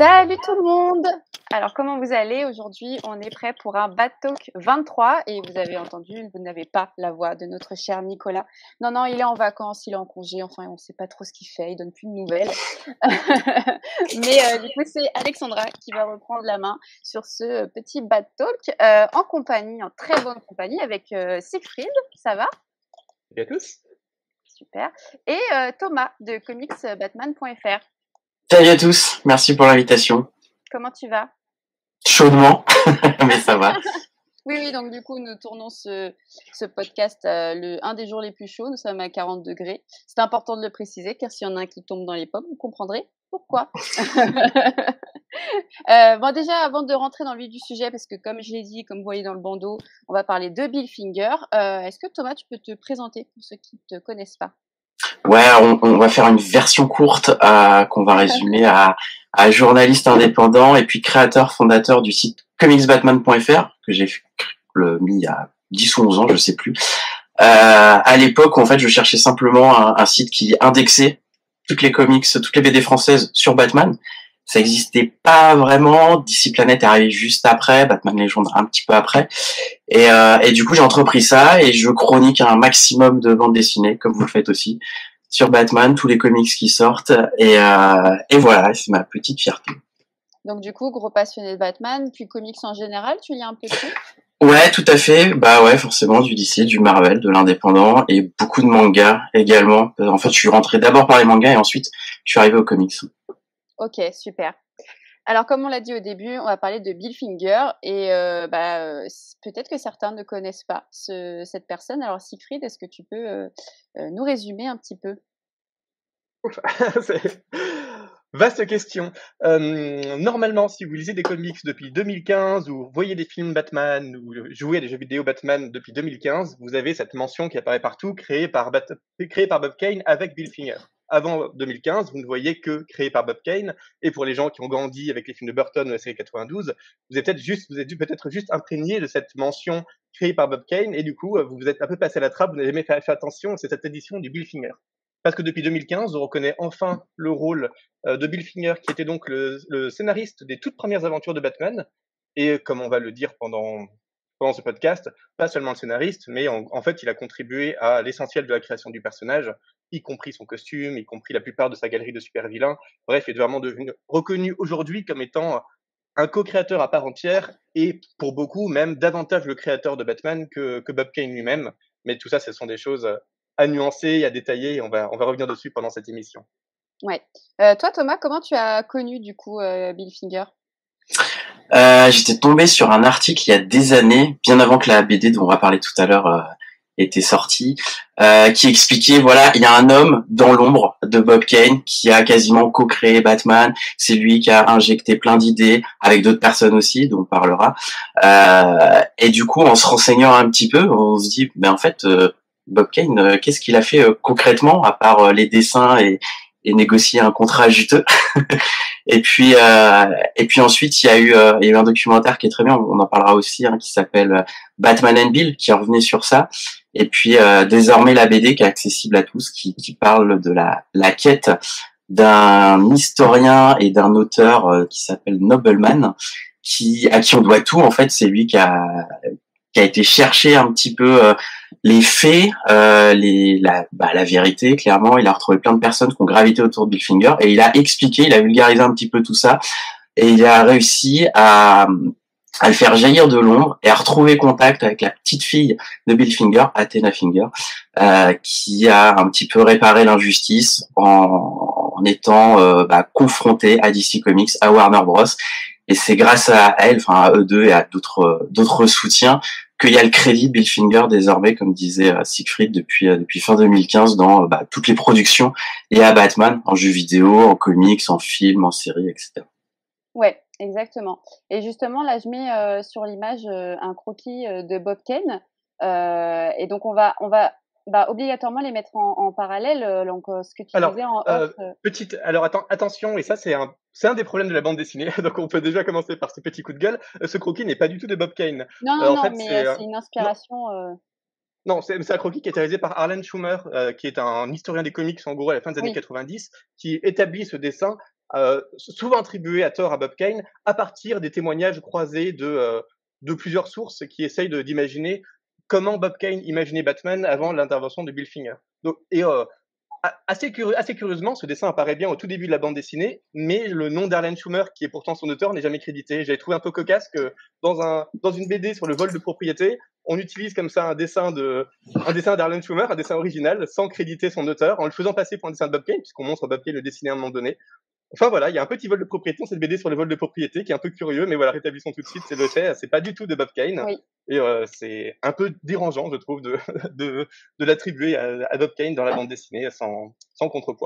Salut tout le monde Alors comment vous allez? Aujourd'hui on est prêt pour un Bad Talk 23 et vous avez entendu, vous n'avez pas la voix de notre cher Nicolas. Non, non, il est en vacances, il est en congé, enfin on ne sait pas trop ce qu'il fait, il donne plus de nouvelles. Mais euh, du coup c'est Alexandra qui va reprendre la main sur ce petit Bad Talk euh, en compagnie, en très bonne compagnie avec euh, Siegfried, ça va? Salut à tous Super. Et Thomas de comicsbatman.fr. Salut à tous, merci pour l'invitation. Comment tu vas? Chaudement, mais ça va. oui, oui, donc du coup, nous tournons ce, ce podcast euh, le, un des jours les plus chauds. Nous sommes à 40 degrés. C'est important de le préciser, car s'il y en a un qui tombe dans les pommes, vous comprendrez pourquoi. euh, bon, déjà, avant de rentrer dans le vif du sujet, parce que comme je l'ai dit, comme vous voyez dans le bandeau, on va parler de Bill Finger. Euh, Est-ce que Thomas, tu peux te présenter pour ceux qui ne te connaissent pas? Ouais, on, va faire une version courte euh, qu'on va résumer à, à, journaliste indépendant et puis créateur fondateur du site comicsbatman.fr que j'ai mis il y a 10 ou 11 ans, je sais plus. Euh, à l'époque, en fait, je cherchais simplement un, site qui indexait toutes les comics, toutes les BD françaises sur Batman. Ça existait pas vraiment. DC Planet est arrivé juste après, Batman Legend un petit peu après. Et, euh, du coup, j'ai entrepris ça et je chronique un maximum de bandes dessinées, comme vous le faites aussi sur Batman, tous les comics qui sortent, et, euh, et voilà, c'est ma petite fierté. Donc du coup, gros passionné de Batman, puis comics en général, tu lis un peu tout Ouais, tout à fait. Bah ouais, forcément du DC, du Marvel, de l'indépendant et beaucoup de mangas également. En fait, je suis rentré d'abord par les mangas et ensuite je suis arrivé aux comics. Ok, super. Alors, comme on l'a dit au début, on va parler de Bill Finger et euh, bah, peut-être que certains ne connaissent pas ce, cette personne. Alors, Siegfried, est-ce que tu peux euh, euh, nous résumer un petit peu? Vaste question. Normalement, si vous lisez des comics depuis 2015 ou voyez des films Batman ou jouez à des jeux vidéo Batman depuis 2015, vous avez cette mention qui apparaît partout, créée par Bob Kane avec Bill Finger avant 2015, vous ne voyez que créé par Bob Kane. Et pour les gens qui ont grandi avec les films de Burton ou la série 92, vous êtes peut-être juste, vous êtes peut-être juste imprégné de cette mention créée par Bob Kane. Et du coup, vous vous êtes un peu passé à la trappe, vous n'avez jamais fait, attention. C'est cette édition du Bill Finger. Parce que depuis 2015, on reconnaît enfin le rôle euh, de Bill Finger, qui était donc le, le scénariste des toutes premières aventures de Batman. Et comme on va le dire pendant pendant ce podcast, pas seulement le scénariste, mais en, fait, il a contribué à l'essentiel de la création du personnage, y compris son costume, y compris la plupart de sa galerie de super vilains. Bref, il est vraiment reconnu aujourd'hui comme étant un co-créateur à part entière et pour beaucoup même davantage le créateur de Batman que, que Bob Kane lui-même. Mais tout ça, ce sont des choses à nuancer, à détailler et on va, on va revenir dessus pendant cette émission. Ouais. Euh, toi, Thomas, comment tu as connu du coup euh, Bill Finger euh, J'étais tombé sur un article il y a des années, bien avant que la BD dont on va parler tout à l'heure euh, était sortie, euh, qui expliquait voilà, il y a un homme dans l'ombre de Bob Kane qui a quasiment co-créé Batman. C'est lui qui a injecté plein d'idées avec d'autres personnes aussi, dont on parlera. Et du coup, en se renseignant un petit peu, on se dit, ben en fait, Bob Kane, qu'est-ce qu'il a fait concrètement à part les dessins et, et négocier un contrat juteux. et puis euh, et puis ensuite il y a eu euh, il y a eu un documentaire qui est très bien, on en parlera aussi, hein, qui s'appelle euh, Batman and Bill, qui revenait sur ça. Et puis euh, désormais la BD qui est accessible à tous, qui, qui parle de la la quête d'un historien et d'un auteur euh, qui s'appelle Nobleman, qui à qui on doit tout en fait. C'est lui qui a qui a été chercher un petit peu euh, les faits, euh, les, la, bah, la vérité, clairement. Il a retrouvé plein de personnes qui ont gravité autour de Bill Finger et il a expliqué, il a vulgarisé un petit peu tout ça et il a réussi à, à le faire jaillir de l'ombre et à retrouver contact avec la petite fille de Bill Finger, Athena Finger, euh, qui a un petit peu réparé l'injustice en, en, étant euh, bah, confrontée à DC Comics, à Warner Bros. Et c'est grâce à elle, enfin à eux deux et à d'autres d'autres soutiens qu'il y a le crédit Bill Finger désormais, comme disait euh, Siegfried depuis euh, depuis fin 2015 dans bah, toutes les productions et à Batman en jeux vidéo, en comics, en films, en séries, etc. Ouais, exactement. Et justement là, je mets euh, sur l'image euh, un croquis de Bob Kane. et donc on va on va bah, obligatoirement les mettre en, en parallèle. Euh, donc, euh, ce que tu alors, disais en euh, off. euh, petite, alors attends, attention, et ça c'est un, c'est un des problèmes de la bande dessinée. Donc on peut déjà commencer par ce petit coup de gueule. Euh, Ce croquis n'est pas du tout de Bob Kane. Non, non, Euh, en non, fait, mais c'est, euh, euh, c'est une inspiration. euh, Non, c'est un croquis qui est réalisé par Arlen Schumer, euh, qui est un historien des comics en gros à la fin des années Oui. 90, qui établit ce dessin souvent attribué à tort à Bob Kane à partir des témoignages croisés de, de plusieurs sources qui essayent d'imaginer comment Bob Kane imaginait Batman avant l'intervention de Bill Finger. Donc, et assez, curieusement, ce dessin apparaît bien au tout début de la bande dessinée, mais le nom d'Arlen Schumer, qui est pourtant son auteur, n'est jamais crédité. J'avais trouvé un peu cocasse que dans, un, dans une BD sur le vol de propriété, on utilise comme ça un dessin de Schumer, un dessin original, sans créditer son auteur, en le faisant passer pour un dessin de Bob Kane, puisqu'on montre Bob Kane le dessiner à un moment donné. Enfin voilà, il y a un petit vol de propriété cette BD sur le vol de propriété qui est un peu curieux, mais voilà, rétablissons tout de suite, c'est le fait, c'est pas du tout de Bob Kane. Et euh, c'est un peu dérangeant, je trouve, de, de, de l'attribuer à, à, Bob Kane dans la bande dessinée sans,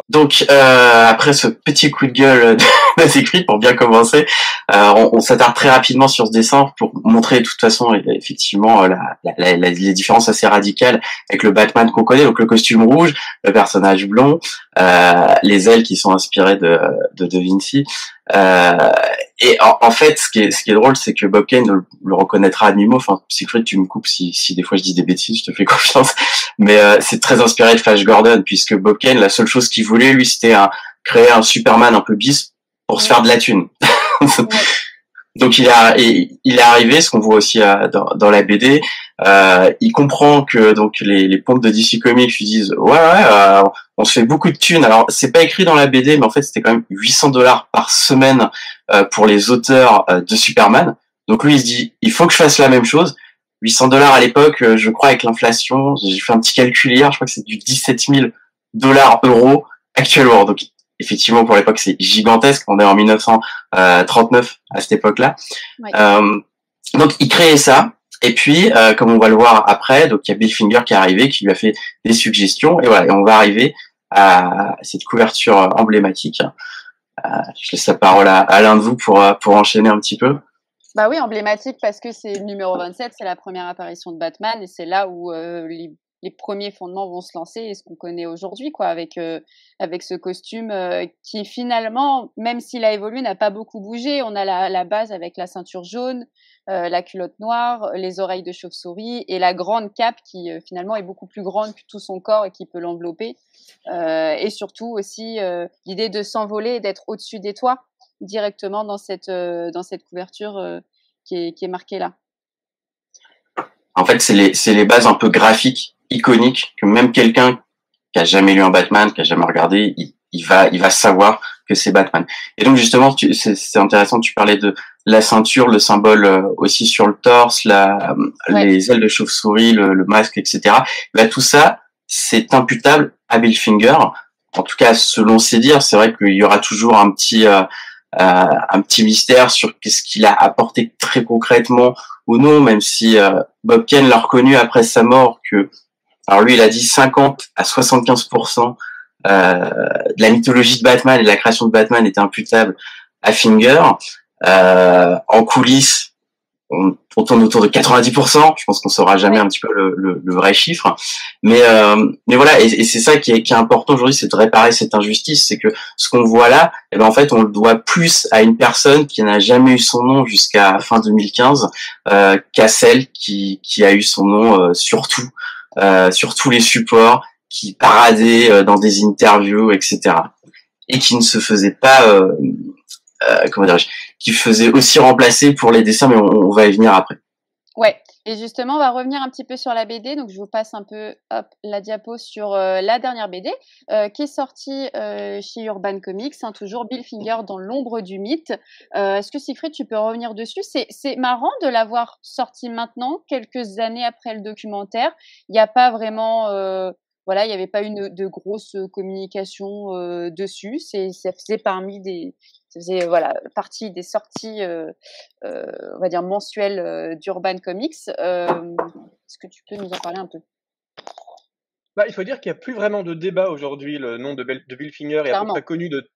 Donc, euh, après ce petit coup de gueule de pour bien commencer, euh, on, s'attarde très rapidement sur ce dessin pour montrer de toute façon effectivement la, les différences assez radicales avec le Batman qu'on connaît, donc le costume rouge, le personnage blond, euh, les ailes qui sont inspirées de, de, de Vinci. Euh, et en, fait, ce qui est, ce qui est drôle, c'est que Bob Kane le, reconnaîtra à demi-mot. Enfin, Siegfried, tu me coupes si, si des fois je dis des bêtises, je te fais confiance. Mais euh, c'est très inspiré de Flash Gordon, puisque Bob Kane, la seule chose qu'il voulait, lui, c'était un, créer un Superman un peu bis pour se faire de la thune. Donc il, a, il est arrivé, ce qu'on voit aussi euh, dans, dans, la BD, euh, il comprend que donc les, les pompes de DC Comics lui disent ouais ouais euh, on se fait beaucoup de thunes. Alors c'est pas écrit dans la BD, mais en fait c'était quand même 800 dollars par semaine euh, pour les auteurs euh, de Superman. Donc lui il se dit il faut que je fasse la même chose. 800 dollars à l'époque, euh, je crois avec l'inflation, j'ai fait un petit calcul hier, je crois que c'est du 17 000 dollars euros actuellement. Donc effectivement pour l'époque c'est gigantesque. On est en 1939 à cette époque-là. donc il crée ça et puis, euh, comme on va le voir après, donc il y a Bill Finger qui est arrivé, qui lui a fait des suggestions, et voilà, et on va arriver à cette couverture emblématique. Euh, je laisse la parole à, l'un de vous pour euh, pour enchaîner un petit peu. Bah oui, emblématique parce que c'est le numéro 27, c'est la première apparition de Batman, et c'est là où les les premiers fondements vont se lancer et ce qu'on connaît aujourd'hui, quoi, avec euh, avec ce costume euh, qui finalement, même s'il a évolué, n'a pas beaucoup bougé. On a la, la base avec la ceinture jaune, euh, la culotte noire, les oreilles de chauve-souris et la grande cape qui finalement est beaucoup plus grande que tout son corps et qui peut l'envelopper. et surtout aussi l'idée de s'envoler et d'être au-dessus des toits directement dans cette dans cette couverture qui est, qui est marquée là. En fait, c'est les, les bases un peu graphiques iconique que même quelqu'un qui a jamais lu un Batman, qui a jamais regardé, il, va, il va savoir que c'est Batman. Et donc justement, c'est intéressant. Tu parlais de la ceinture, le symbole euh, aussi sur le torse, la, les ailes de chauve-souris, le, masque, etc. Là, tout ça, c'est imputable à Bill Finger. En tout cas, selon ses dires, c'est vrai qu'il y aura toujours un petit, euh, euh, un petit mystère sur qu'est-ce qu'il a apporté très concrètement ou non, même si Bob Kane l'a reconnu après sa mort que alors lui, il a dit 50 à 75% euh, de la mythologie de Batman et de la création de Batman était imputable à Finger. Euh, en coulisses, on, tourne autour de 90%. Je pense qu'on saura jamais un petit peu le, le, le vrai chiffre, mais euh, mais voilà. Et, et c'est ça qui est, qui est important aujourd'hui, c'est de réparer cette injustice. C'est que ce qu'on voit là, eh ben en fait, on le doit plus à une personne qui n'a jamais eu son nom jusqu'à fin 2015 euh, qu'à celle qui qui a eu son nom euh, surtout euh, sur tous les supports, qui paradait euh, dans des interviews, etc. Et qui ne se faisait pas, euh, comment dirais-je, qui faisait aussi remplacer pour les dessins, mais on, va y venir après. Ouais. Et justement, on va revenir un petit peu sur la BD. Donc, je vous passe un peu la diapo sur la dernière BD euh, qui est sortie euh, chez Urban Comics, hein, toujours Bill Finger dans l'ombre du mythe. Euh, Est-ce que Siegfried, tu peux revenir dessus? C'est marrant de l'avoir sorti maintenant, quelques années après le documentaire. Il n'y a pas vraiment voilà, il n'y avait pas une de grosse communication euh, dessus. C'est, ça faisait parmi des, ça faisait voilà partie des sorties, euh, euh, on va dire mensuelles d'Urban Comics. est-ce que tu peux nous en parler un peu? Bah, il faut dire qu'il n'y a plus vraiment de débat aujourd'hui. Le nom de, de Bill Finger est à peu près connu de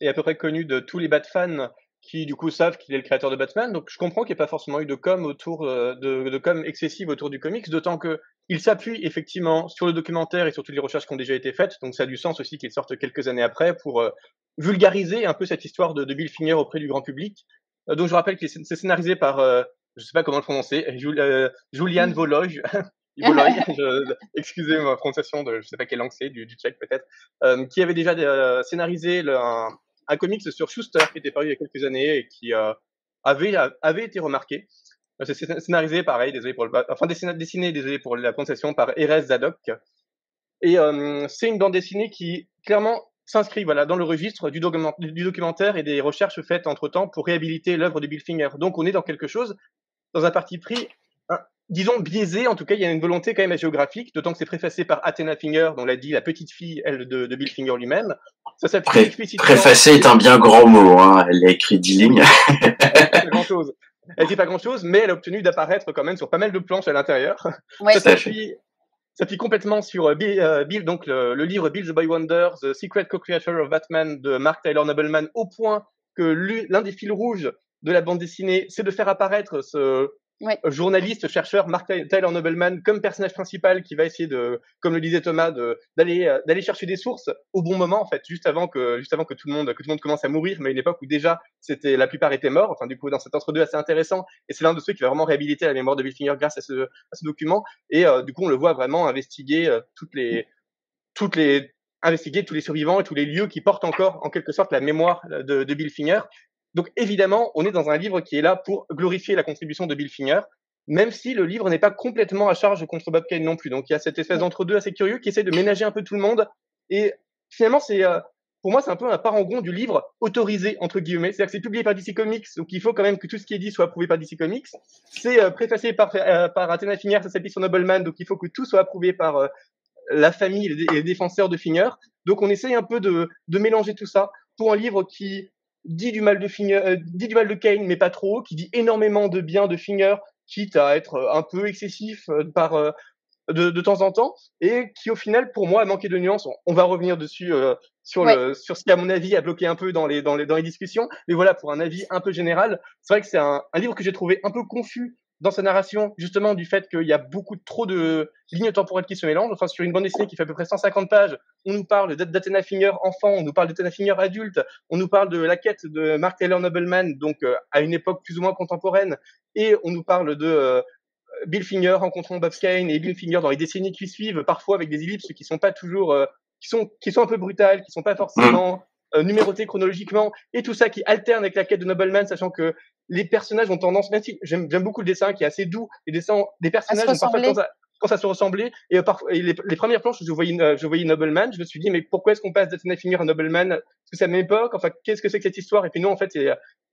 est à peu près connu de tous les Bat fans qui du coup savent qu'il est le créateur de Batman. Donc je comprends qu'il n'y ait pas forcément eu de com autour euh, de, de com excessive autour du comics, d'autant que il s'appuie effectivement sur le documentaire et sur toutes les recherches qui ont déjà été faites. Donc ça a du sens aussi qu'il sorte quelques années après pour euh, vulgariser un peu cette histoire de, de, Bill Finger auprès du grand public. Euh, donc je rappelle que c'est scénarisé par, euh, je sais pas comment le prononcer, Julian mm. Vologe. excusez ma prononciation de je sais pas quelle langue c'est, du, du tchèque peut-être, qui avait déjà scénarisé le, un, un comics sur Schuster qui était paru il y a quelques années et qui avait, avait été remarqué. C'est scénarisé, pareil, désolé pour le, enfin dessiné, désolé pour la prononciation, par Erez Zadok. Et c'est une bande dessinée qui clairement s'inscrit voilà dans le registre du, du, documentaire et des recherches faites entre temps pour réhabiliter l'œuvre de Bill Finger. Donc on est dans quelque chose, dans un parti pris, disons biaisé. En tout cas, il y a une volonté quand même géographique, d'autant que c'est préfacé par Athena Finger, dont l'a dit la petite fille elle de, de Bill Finger lui-même. Ça Pré Préfacé est un bien grand mot. Hein. Elle a écrit dix lignes. pas grand chose. Elle dit pas grand chose, mais elle a obtenu d'apparaître quand même sur pas mal de planches à l'intérieur. Ouais, ça s'appuie complètement sur euh, euh, Bill, donc le, livre Bill the Boy Wonder, The Secret Co-Creator of Batman de Mark Taylor Nobleman, au point que l'un des fils rouges de la bande dessinée, c'est de faire apparaître ce, journaliste, chercheur, Mark Tyler Nobleman, comme personnage principal qui va essayer de, comme le disait Thomas, d'aller euh, d'aller chercher des sources au bon moment en fait, juste avant que juste avant que tout le monde que tout le monde commence à mourir, mais à une époque où déjà c'était la plupart étaient morts. Enfin du coup dans cet entre-deux assez intéressant et c'est l'un de ceux qui va vraiment réhabiliter la mémoire de Bill Finger grâce à ce, document. Et euh, du coup on le voit vraiment investiguer euh, toutes les toutes les investiguer tous les survivants et tous les lieux qui portent encore en quelque sorte la mémoire de Bill Finger donc évidemment, on est dans un livre qui est là pour glorifier la contribution de Bill Finger, même si le livre n'est pas complètement à charge contre Bob Kane non plus. Donc il y a cette espèce d'entre-deux assez curieux qui essaie de ménager un peu tout le monde. Et finalement, c'est euh, pour moi, c'est un peu un parangon du livre autorisé, entre guillemets. C'est-à-dire que c'est publié par DC Comics, donc il faut quand même que tout ce qui est dit soit approuvé par DC Comics. C'est euh, préfacé par, euh, par Athena Finger, ça s'appuie sur Nobleman, donc il faut que tout soit approuvé par la famille et les défenseurs de Finger. Donc on essaye un peu de, de mélanger tout ça pour un livre qui dit du mal de Finger, euh, dit du mal de Kane, mais pas trop, qui dit énormément de bien de Finger, quitte à être euh, un peu excessif euh, par de, de, temps en temps, et qui au final, pour moi, a manqué de nuances. On, va revenir dessus sur le sur ce qui à mon avis a bloqué un peu dans les dans les dans les discussions, mais voilà pour un avis un peu général, c'est vrai que c'est un, un livre que j'ai trouvé un peu confus dans sa narration, justement, du fait qu'il y a beaucoup trop de lignes temporelles qui se mélangent. Enfin, sur une bande dessinée qui fait à peu près 150 pages, on nous parle d'Athena Finger enfant, on nous parle d'Athena Finger adulte, on nous parle de la quête de Mark Taylor Nobleman, donc euh, à une époque plus ou moins contemporaine, et on nous parle de euh, Bill Finger rencontrant Bob Kane et Bill Finger dans les décennies qui suivent, parfois avec des ellipses qui sont pas toujours, euh, qui sont qui sont un peu brutales, qui sont pas forcément numérotées chronologiquement, et tout ça qui alterne avec la quête de Nobleman, sachant que les personnages ont tendance, même si j'aime beaucoup le dessin qui est assez doux, les dessins des personnages ont parfois tendance à, se ressembler. Et, euh, les, premières planches, je voyais, je voyais Nobleman, je me suis dit, mais pourquoi est-ce qu'on passe d'Athena Finger à Nobleman? Est-ce que c'est la même époque Enfin, qu'est-ce que c'est que cette histoire? Et puis non, en fait, c'est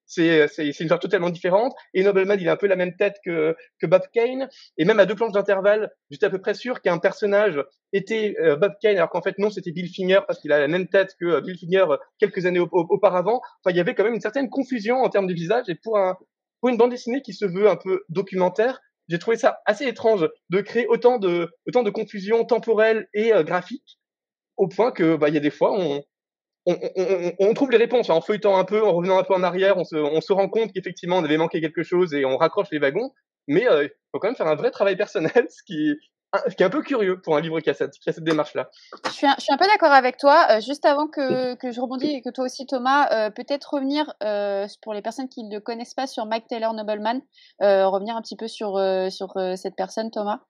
c'est c'est une histoire totalement différente. Et Nobleman, il a un peu la même tête que que Bob Kane, et même à deux planches d'intervalle, j'étais à peu près sûr qu'un personnage était euh, Bob Kane, alors qu'en fait non, c'était Bill Finger parce qu'il a la même tête que euh, Bill Finger euh, quelques années auparavant. Enfin, il y avait quand même une certaine confusion en termes de visage, et pour un pour une bande dessinée qui se veut un peu documentaire, j'ai trouvé ça assez étrange de créer autant de autant de confusion temporelle et graphique au point que bah il y a des fois on on, trouve les réponses en feuilletant un peu, en revenant un peu en arrière, on se, rend compte qu'effectivement on avait manqué quelque chose et on raccroche les wagons. Mais euh, il faut quand même faire un vrai travail personnel, ce qui, est un peu curieux pour un livre qui a cette, démarche-là. Je suis, un, peu d'accord avec toi. Euh, juste avant que, je rebondisse et que toi aussi Thomas, euh, peut-être revenir pour les personnes qui ne connaissent pas sur Mike Taylor Nobleman, revenir un petit peu sur cette personne Thomas.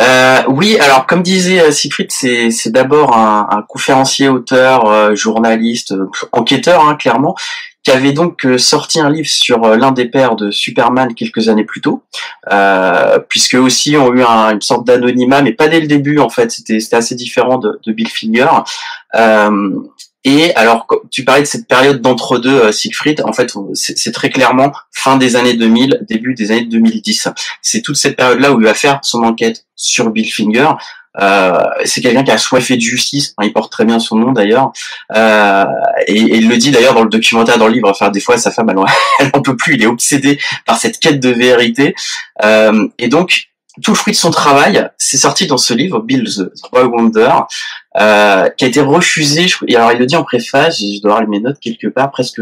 Euh, oui, alors comme disait euh, Siegfried, c'est, c'est d'abord un, un, conférencier, auteur, euh, journaliste, euh, enquêteur, hein, clairement, qui avait donc sorti un livre sur l'un des pères de Superman quelques années plus tôt, puisque aussi ont eu un, une sorte d'anonymat, mais pas dès le début en fait, c'était, c'était assez différent de, de Bill Finger. Et alors, tu parlais de cette période d'entre-deux, euh, Siegfried, en fait, c'est très clairement fin des années 2000, début des années 2010. C'est toute cette période-là où il va faire son enquête sur Bill Finger. Euh, c'est quelqu'un qui a soifé de justice, il porte très bien son nom d'ailleurs, euh, et, il le dit d'ailleurs dans le documentaire, dans le livre, enfin des fois sa femme elle, elle en peut plus, il est obsédé par cette quête de vérité, euh, et donc tout le fruit de son travail, c'est sorti dans ce livre, Bill the Boy Wonder, euh, qui a été refusé. et alors il le dit en préface, je dois avoir mes notes quelque part, presque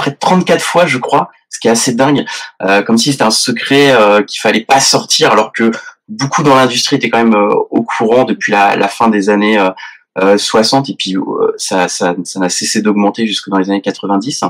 près de 34 fois, je crois, ce qui est assez dingue, euh, comme si c'était un secret euh, qu'il fallait pas sortir, alors que beaucoup dans l'industrie étaient quand même euh, au courant depuis la, la fin des années 60, et puis ça, ça, ça n'a cessé d'augmenter jusque dans les années 90.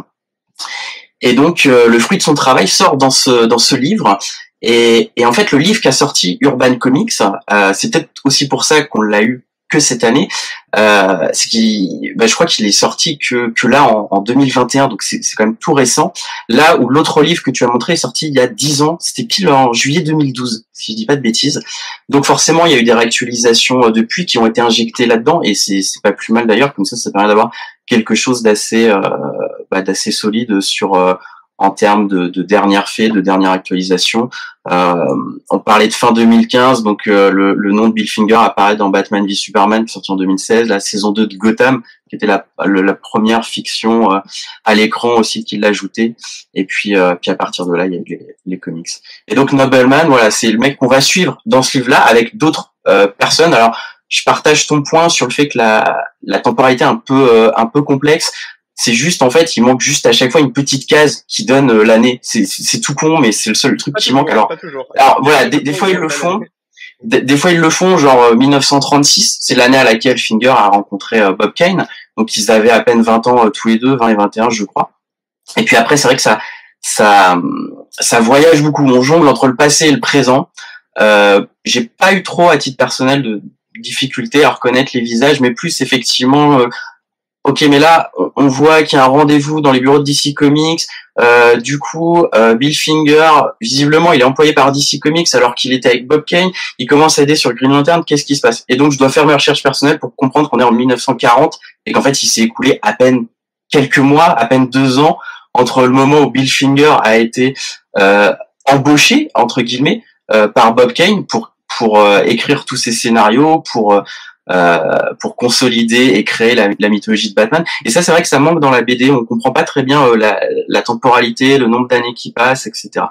Et donc le fruit de son travail sort dans ce dans ce livre et, et, en fait, le livre qu'a sorti Urban Comics, euh, c'est peut-être aussi pour ça qu'on l'a eu que cette année. Euh, ce qui, bah, je crois qu'il est sorti que, que là en, en 2021, donc c'est quand même tout récent. Là où l'autre livre que tu as montré est sorti il y a 10 ans, c'était pile en juillet 2012, si je dis pas de bêtises. Donc forcément, il y a eu des réactualisations euh, depuis qui ont été injectées là-dedans, et c'est pas plus mal d'ailleurs, comme ça, ça permet d'avoir quelque chose d'assez euh, bah, d'assez solide sur euh, en termes de, de dernière fait, de dernière actualisation. Euh, on parlait de fin 2015, donc euh, le, le, nom de Bill Finger apparaît dans Batman v Superman, sorti en 2016, la saison 2 de Gotham, qui était la, la première fiction euh, à l'écran aussi qu'il ajouté. Et puis, euh, puis à partir de là, il y a eu les, comics. Et donc Nobleman, voilà, c'est le mec qu'on va suivre dans ce livre-là avec d'autres personnes. Alors, je partage ton point sur le fait que la, la temporalité est un peu un peu complexe. C'est juste en fait, il manque juste à chaque fois une petite case qui donne euh, l'année. C'est tout con, mais c'est le seul truc qui manque. Alors, alors voilà, des, fois ils le font. Des, fois ils le font, genre 1936, euh, c'est l'année à laquelle Finger a rencontré euh, Bob Kane. Donc ils avaient à peine 20 ans tous les deux, 20 et 21 je crois. Et puis après c'est vrai que ça, ça, ça voyage beaucoup. On jongle entre le passé et le présent. Euh, J'ai pas eu trop à titre personnel de difficulté à reconnaître les visages, mais plus effectivement Ok, mais là, on voit qu'il y a un rendez-vous dans les bureaux de DC Comics. Euh, du coup, euh, Bill Finger, visiblement, il est employé par DC Comics alors qu'il était avec Bob Kane. Il commence à aider sur Green Lantern. Qu'est-ce qui se passe? Et donc, je dois faire mes recherches personnelles pour comprendre qu'on est en 1940 et qu'en fait, il s'est écoulé à peine quelques mois, à peine deux ans entre le moment où Bill Finger a été euh, embauché entre guillemets euh, par Bob Kane pour pour écrire tous ces scénarios, pour euh, pour consolider et créer la, mythologie de Batman. Et ça, c'est vrai que ça manque dans la BD. On comprend pas très bien euh, la, temporalité, le nombre d'années qui passent, etc.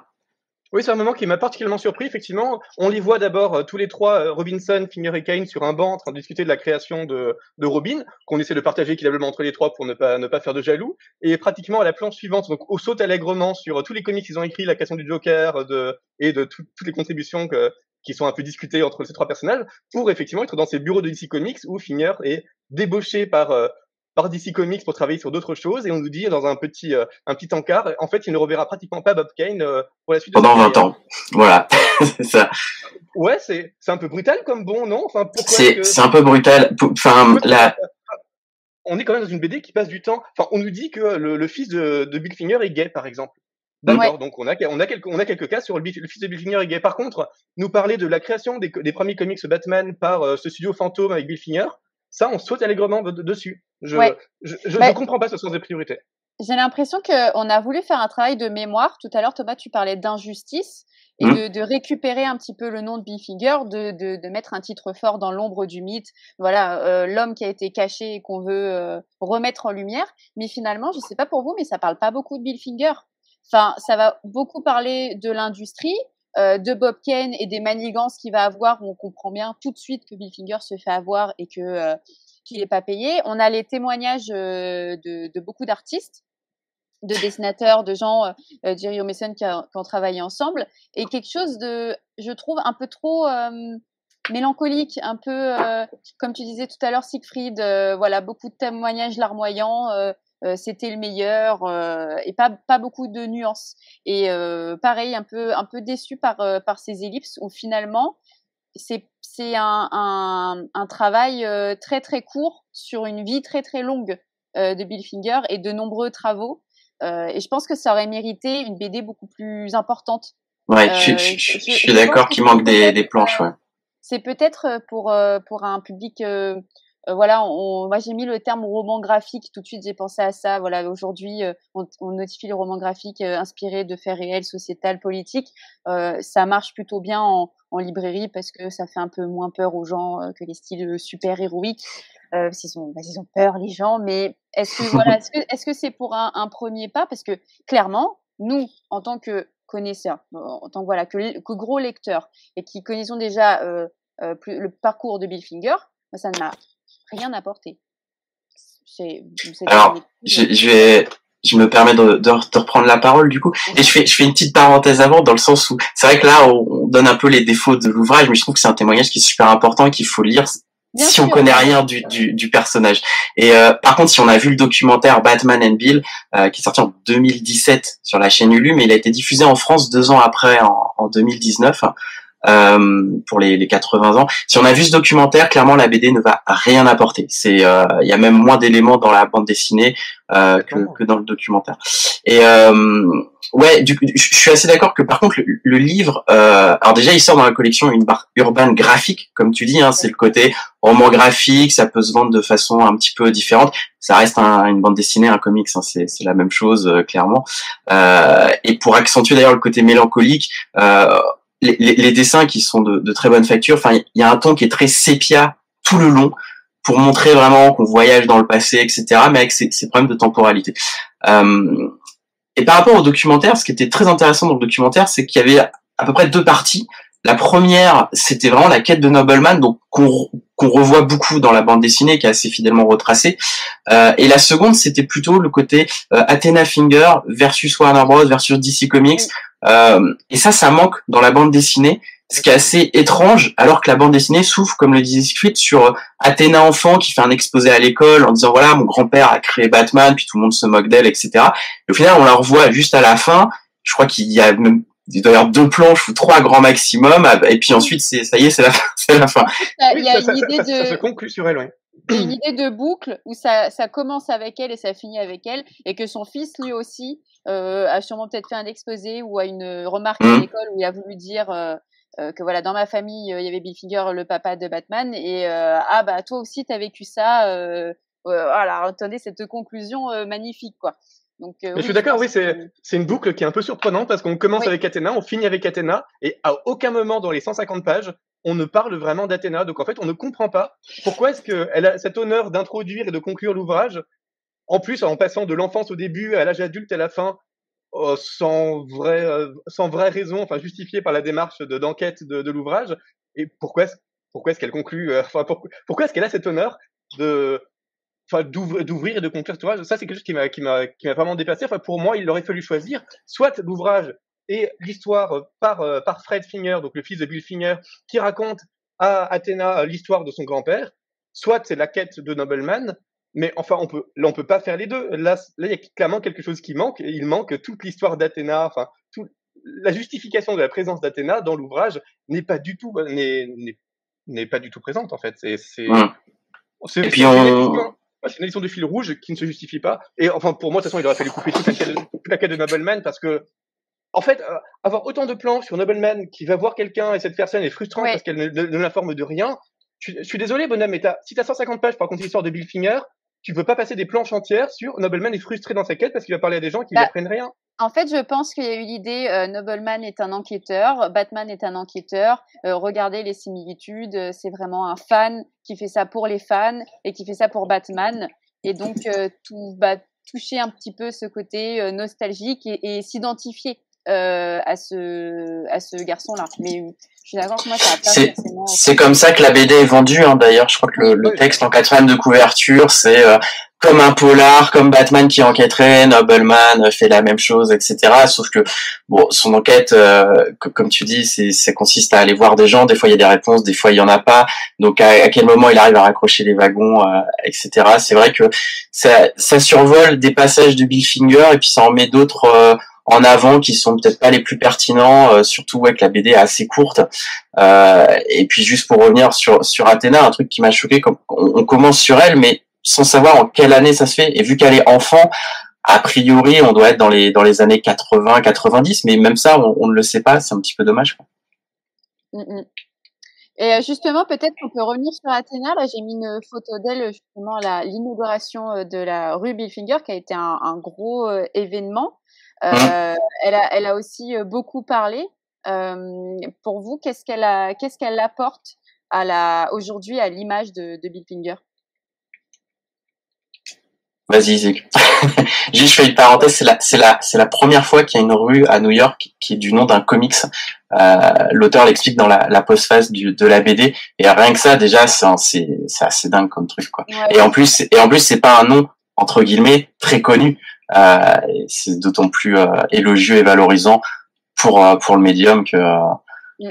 Oui, c'est un moment qui m'a particulièrement surpris. Effectivement, on les voit d'abord euh, tous les trois, Robinson, Finger et Kane, sur un banc en train de discuter de la création de, Robin, qu'on essaie de partager équitablement entre les trois pour ne pas ne pas faire de jaloux. Et pratiquement à la planche suivante, donc au saute allègrement sur tous les comics qu'ils ont écrits, la création du Joker, et de toutes les contributions que qui sont un peu discutés entre ces trois personnages, pour effectivement être dans ces bureaux de DC Comics où Finger est débauché par euh, par DC Comics pour travailler sur d'autres choses et on nous dit dans un petit euh, un petit encart en fait il ne reverra pratiquement pas Bob Kane euh, pour la suite pendant 20 ans. Voilà. C'est ça. Ouais c'est c'est un peu brutal comme bon non? Enfin pourquoi c'est c'est un peu brutal. Enfin la on est quand même dans une BD qui passe du temps. Enfin on nous dit que le, le fils de, de Bill Finger est gay par exemple D'accord, donc on a, on, a quelques, on a quelques cas sur le, le fils de Bill Finger et gay. Par contre, nous parler de la création des, des premiers comics Batman par euh, ce studio fantôme avec Bill Finger, ça, on saute allègrement dessus. Je ne je, je, comprends pas ce sens de priorité. J'ai l'impression qu'on a voulu faire un travail de mémoire. Tout à l'heure, Thomas, tu parlais d'injustice et mmh. de, de, récupérer un petit peu le nom de Bill Finger, de, de, mettre un titre fort dans l'ombre du mythe. Voilà, euh, l'homme qui a été caché et qu'on veut euh, remettre en lumière. Mais finalement, je sais pas pour vous, mais ça parle pas beaucoup de Bill Finger. Enfin, ça va beaucoup parler de l'industrie, euh, de Bob Kane et des manigances qu'il va avoir. Où on comprend bien tout de suite que Bill Finger se fait avoir et que euh, qu'il n'est pas payé. On a les témoignages euh, de, beaucoup d'artistes, de dessinateurs, de gens, Jerry O'Mason qui, qui, ont travaillé ensemble, et quelque chose de, je trouve, un peu trop mélancolique, un peu, comme tu disais tout à l'heure, Siegfried, voilà, beaucoup de témoignages larmoyants, c'était le meilleur euh, et pas pas beaucoup de nuances. Et euh, pareil, un peu un peu déçu par par ces ellipses où finalement c'est c'est un, un, un travail très très court sur une vie très très longue de Bill Finger et de nombreux travaux. et je pense que ça aurait mérité une BD beaucoup plus importante. Ouais, je, je, je, suis d'accord qu'il manque des, des planches. Ouais. C'est peut-être pour pour un public euh, voilà, on, moi j'ai mis le terme roman graphique. Tout de suite, j'ai pensé à ça. Voilà, aujourd'hui, euh, on, notifie les romans graphiques euh, inspirés de faits réels, sociétals, politiques. ça marche plutôt bien en, librairie parce que ça fait un peu moins peur aux gens que les styles super héroïques. Euh, s'ils ont, bah, ils ont peur les gens, mais est-ce que voilà, est-ce que c'est pour un, premier pas? Parce que clairement, nous, en tant que connaisseurs, en tant que voilà, que, que gros lecteurs et qui connaissons déjà euh, plus, le parcours de Bill Finger, ça ne m'a rien apporté. Alors, je, je, vais, je me permets de, de, reprendre la parole du coup, et je fais, je fais une petite parenthèse avant dans le sens où c'est vrai que là on, donne un peu les défauts de l'ouvrage, mais je trouve que c'est un témoignage qui est super important et qu'il faut lire si on connaît rien du, du, du personnage. Et euh, par contre, si on a vu le documentaire Batman and Bill, euh, qui est sorti en 2017 sur la chaîne Hulu, mais il a été diffusé en France deux ans après, en, en 2019. Euh, pour les, les 80 ans. Si on a vu ce documentaire, clairement la BD ne va rien apporter. C'est il y a même moins d'éléments dans la bande dessinée que, que, dans le documentaire. Et ouais, du, je suis assez d'accord que par contre le, livre, alors déjà il sort dans la collection une barre urbaine graphique, comme tu dis, hein, c'est le côté roman graphique, ça peut se vendre de façon un petit peu différente. Ça reste une bande dessinée, un comics, hein, c'est, la même chose clairement. Euh, et pour accentuer d'ailleurs le côté mélancolique, euh, les, les, dessins qui sont de, de très bonne facture, enfin il y a un ton qui est très sépia tout le long pour montrer vraiment qu'on voyage dans le passé, etc. Mais avec ces, ces problèmes de temporalité. Euh, et par rapport au documentaire, ce qui était très intéressant dans le documentaire, c'est qu'il y avait à peu près deux parties. La première, c'était vraiment la quête de Nobleman, donc qu'on revoit beaucoup dans la bande dessinée, qui est assez fidèlement retracée. Euh, et la seconde, c'était plutôt le côté euh, Athena Finger versus Warner Bros versus DC Comics. Euh, et ça, ça manque dans la bande dessinée, ce qui est assez étrange, alors que la bande dessinée souffre, comme le disait Script, sur Athéna enfant qui fait un exposé à l'école en disant voilà, mon grand-père a créé Batman, puis tout le monde se moque d'elle, etc. Et au final, on la revoit juste à la fin. Je crois qu'il y a même il doit y avoir deux planches ou trois grands maximum, ah, et puis ensuite c'est ça y est, c'est la fin. C'est la fin. Il y a une idée de. Ça, se conclut sur elle, oui. Une idée de boucle où ça, ça commence avec elle et ça finit avec elle, et que son fils lui aussi euh, a sûrement peut-être fait un exposé ou a une remarque à mmh. l'école où il a voulu dire euh, euh, que voilà dans ma famille il y avait Bill Finger, le papa de Batman, et ah bah toi aussi t'as vécu ça. voilà, attendez cette conclusion magnifique quoi. Donc, euh, je suis d'accord, oui, c'est une boucle qui est un peu surprenante parce qu'on commence avec Athéna, on finit avec Athéna, et à aucun moment dans les 150 pages, on ne parle vraiment d'Athéna. Donc en fait, on ne comprend pas pourquoi est-ce qu'elle a cet honneur d'introduire et de conclure l'ouvrage, en plus en passant de l'enfance au début à l'âge adulte à la fin, euh, sans, vraie, euh, sans vraie raison, enfin justifiée par la démarche d'enquête de, de, l'ouvrage. Et pourquoi est-ce pourquoi est-ce qu'elle conclut, enfin pourquoi est-ce qu'elle a cet honneur de enfin d'ouvrir et de conclure tu vois ça c'est quelque chose qui m'a qui m'a qui m'a vraiment déplacé enfin pour moi il aurait fallu choisir soit l'ouvrage et l'histoire euh, par euh, par Fred Finger donc le fils de Bill Finger qui raconte à Athéna euh, l'histoire de son grand-père soit c'est la quête de Nobleman. Mais enfin on peut là on peut pas faire les deux. Là là il y a clairement quelque chose qui manque. Il manque toute l'histoire d'Athéna enfin tout la justification de la présence d'Athéna dans l'ouvrage n'est pas du tout n'est n'est pas du tout présente en fait. C'est c'est et puis on, c'est une édition de fil rouge qui ne se justifie pas. Et enfin, pour moi, de toute façon, il aurait fallu couper toute la quête de Nobleman parce que, en fait, euh, avoir autant de plans sur Nobleman qui va voir quelqu'un et cette personne est frustrante parce qu'elle ne, ne, l'informe de rien. Je, suis désolé, bonhomme, mais si t'as 150 pages pour raconter l'histoire de Bill Finger, tu peux pas passer des planches entières sur Nobleman est frustré dans sa quête parce qu'il va parler à des gens qui ne bah, apprennent rien. En fait, je pense qu'il y a eu l'idée euh, Nobleman est un enquêteur, Batman est un enquêteur. Euh, regardez les similitudes, euh, c'est vraiment un fan qui fait ça pour les fans et qui fait ça pour Batman. Et donc tout va toucher un petit peu ce côté nostalgique et, et s'identifier à ce à ce garçon-là. Mais je suis d'accord que moi ça a pas forcément. C'est comme ça que la BD est vendue. Hein, D'ailleurs, je crois que le, le texte en quatrième de couverture, c'est comme un polar, comme Batman qui enquêterait, Nobleman fait la même chose, etc. Sauf que bon, son enquête, euh, comme tu dis, c'est, ça consiste à aller voir des gens. Des fois, il y a des réponses, des fois, il y en a pas. Donc, à, quel moment il arrive à raccrocher les wagons, euh, etc. C'est vrai que ça, ça survole des passages de Bill Finger et puis ça en met d'autres. Euh, en avant qui sont peut-être pas les plus pertinents, surtout ouais, que la BD est assez courte. et puis juste pour revenir sur sur Athéna, un truc qui m'a choqué, comme on commence sur elle, mais sans savoir en quelle année ça se fait. Et vu qu'elle est enfant, a priori, on doit être dans les, dans les années 80, 90, mais même ça, on, ne le sait pas, c'est un petit peu dommage. Mm, mm. Et euh, justement, peut-être qu'on peut revenir sur Athéna. Là, j'ai mis une photo d'elle justement l'inauguration euh, de la rue Billfinger, qui a été un, gros euh, événement. Mmh. elle, a, elle a aussi beaucoup parlé. pour vous, qu'est-ce qu'elle a, qu'est-ce qu'elle apporte à la aujourd'hui à l'image de, de Bill Finger? Vas-y, Zig. Juste, je fais une parenthèse. C'est la, c'est la, c'est la première fois qu'il y a une rue à New York qui est du nom d'un comics. Euh, l'auteur l'explique dans la, la postface du, de la BD. Et rien que ça, déjà, c'est, c'est, c'est assez dingue comme truc, quoi. Et en plus, et en plus, c'est pas un nom entre guillemets très connu. Euh, c'est d'autant plus euh, élogieux et valorisant pour euh, pour le médium que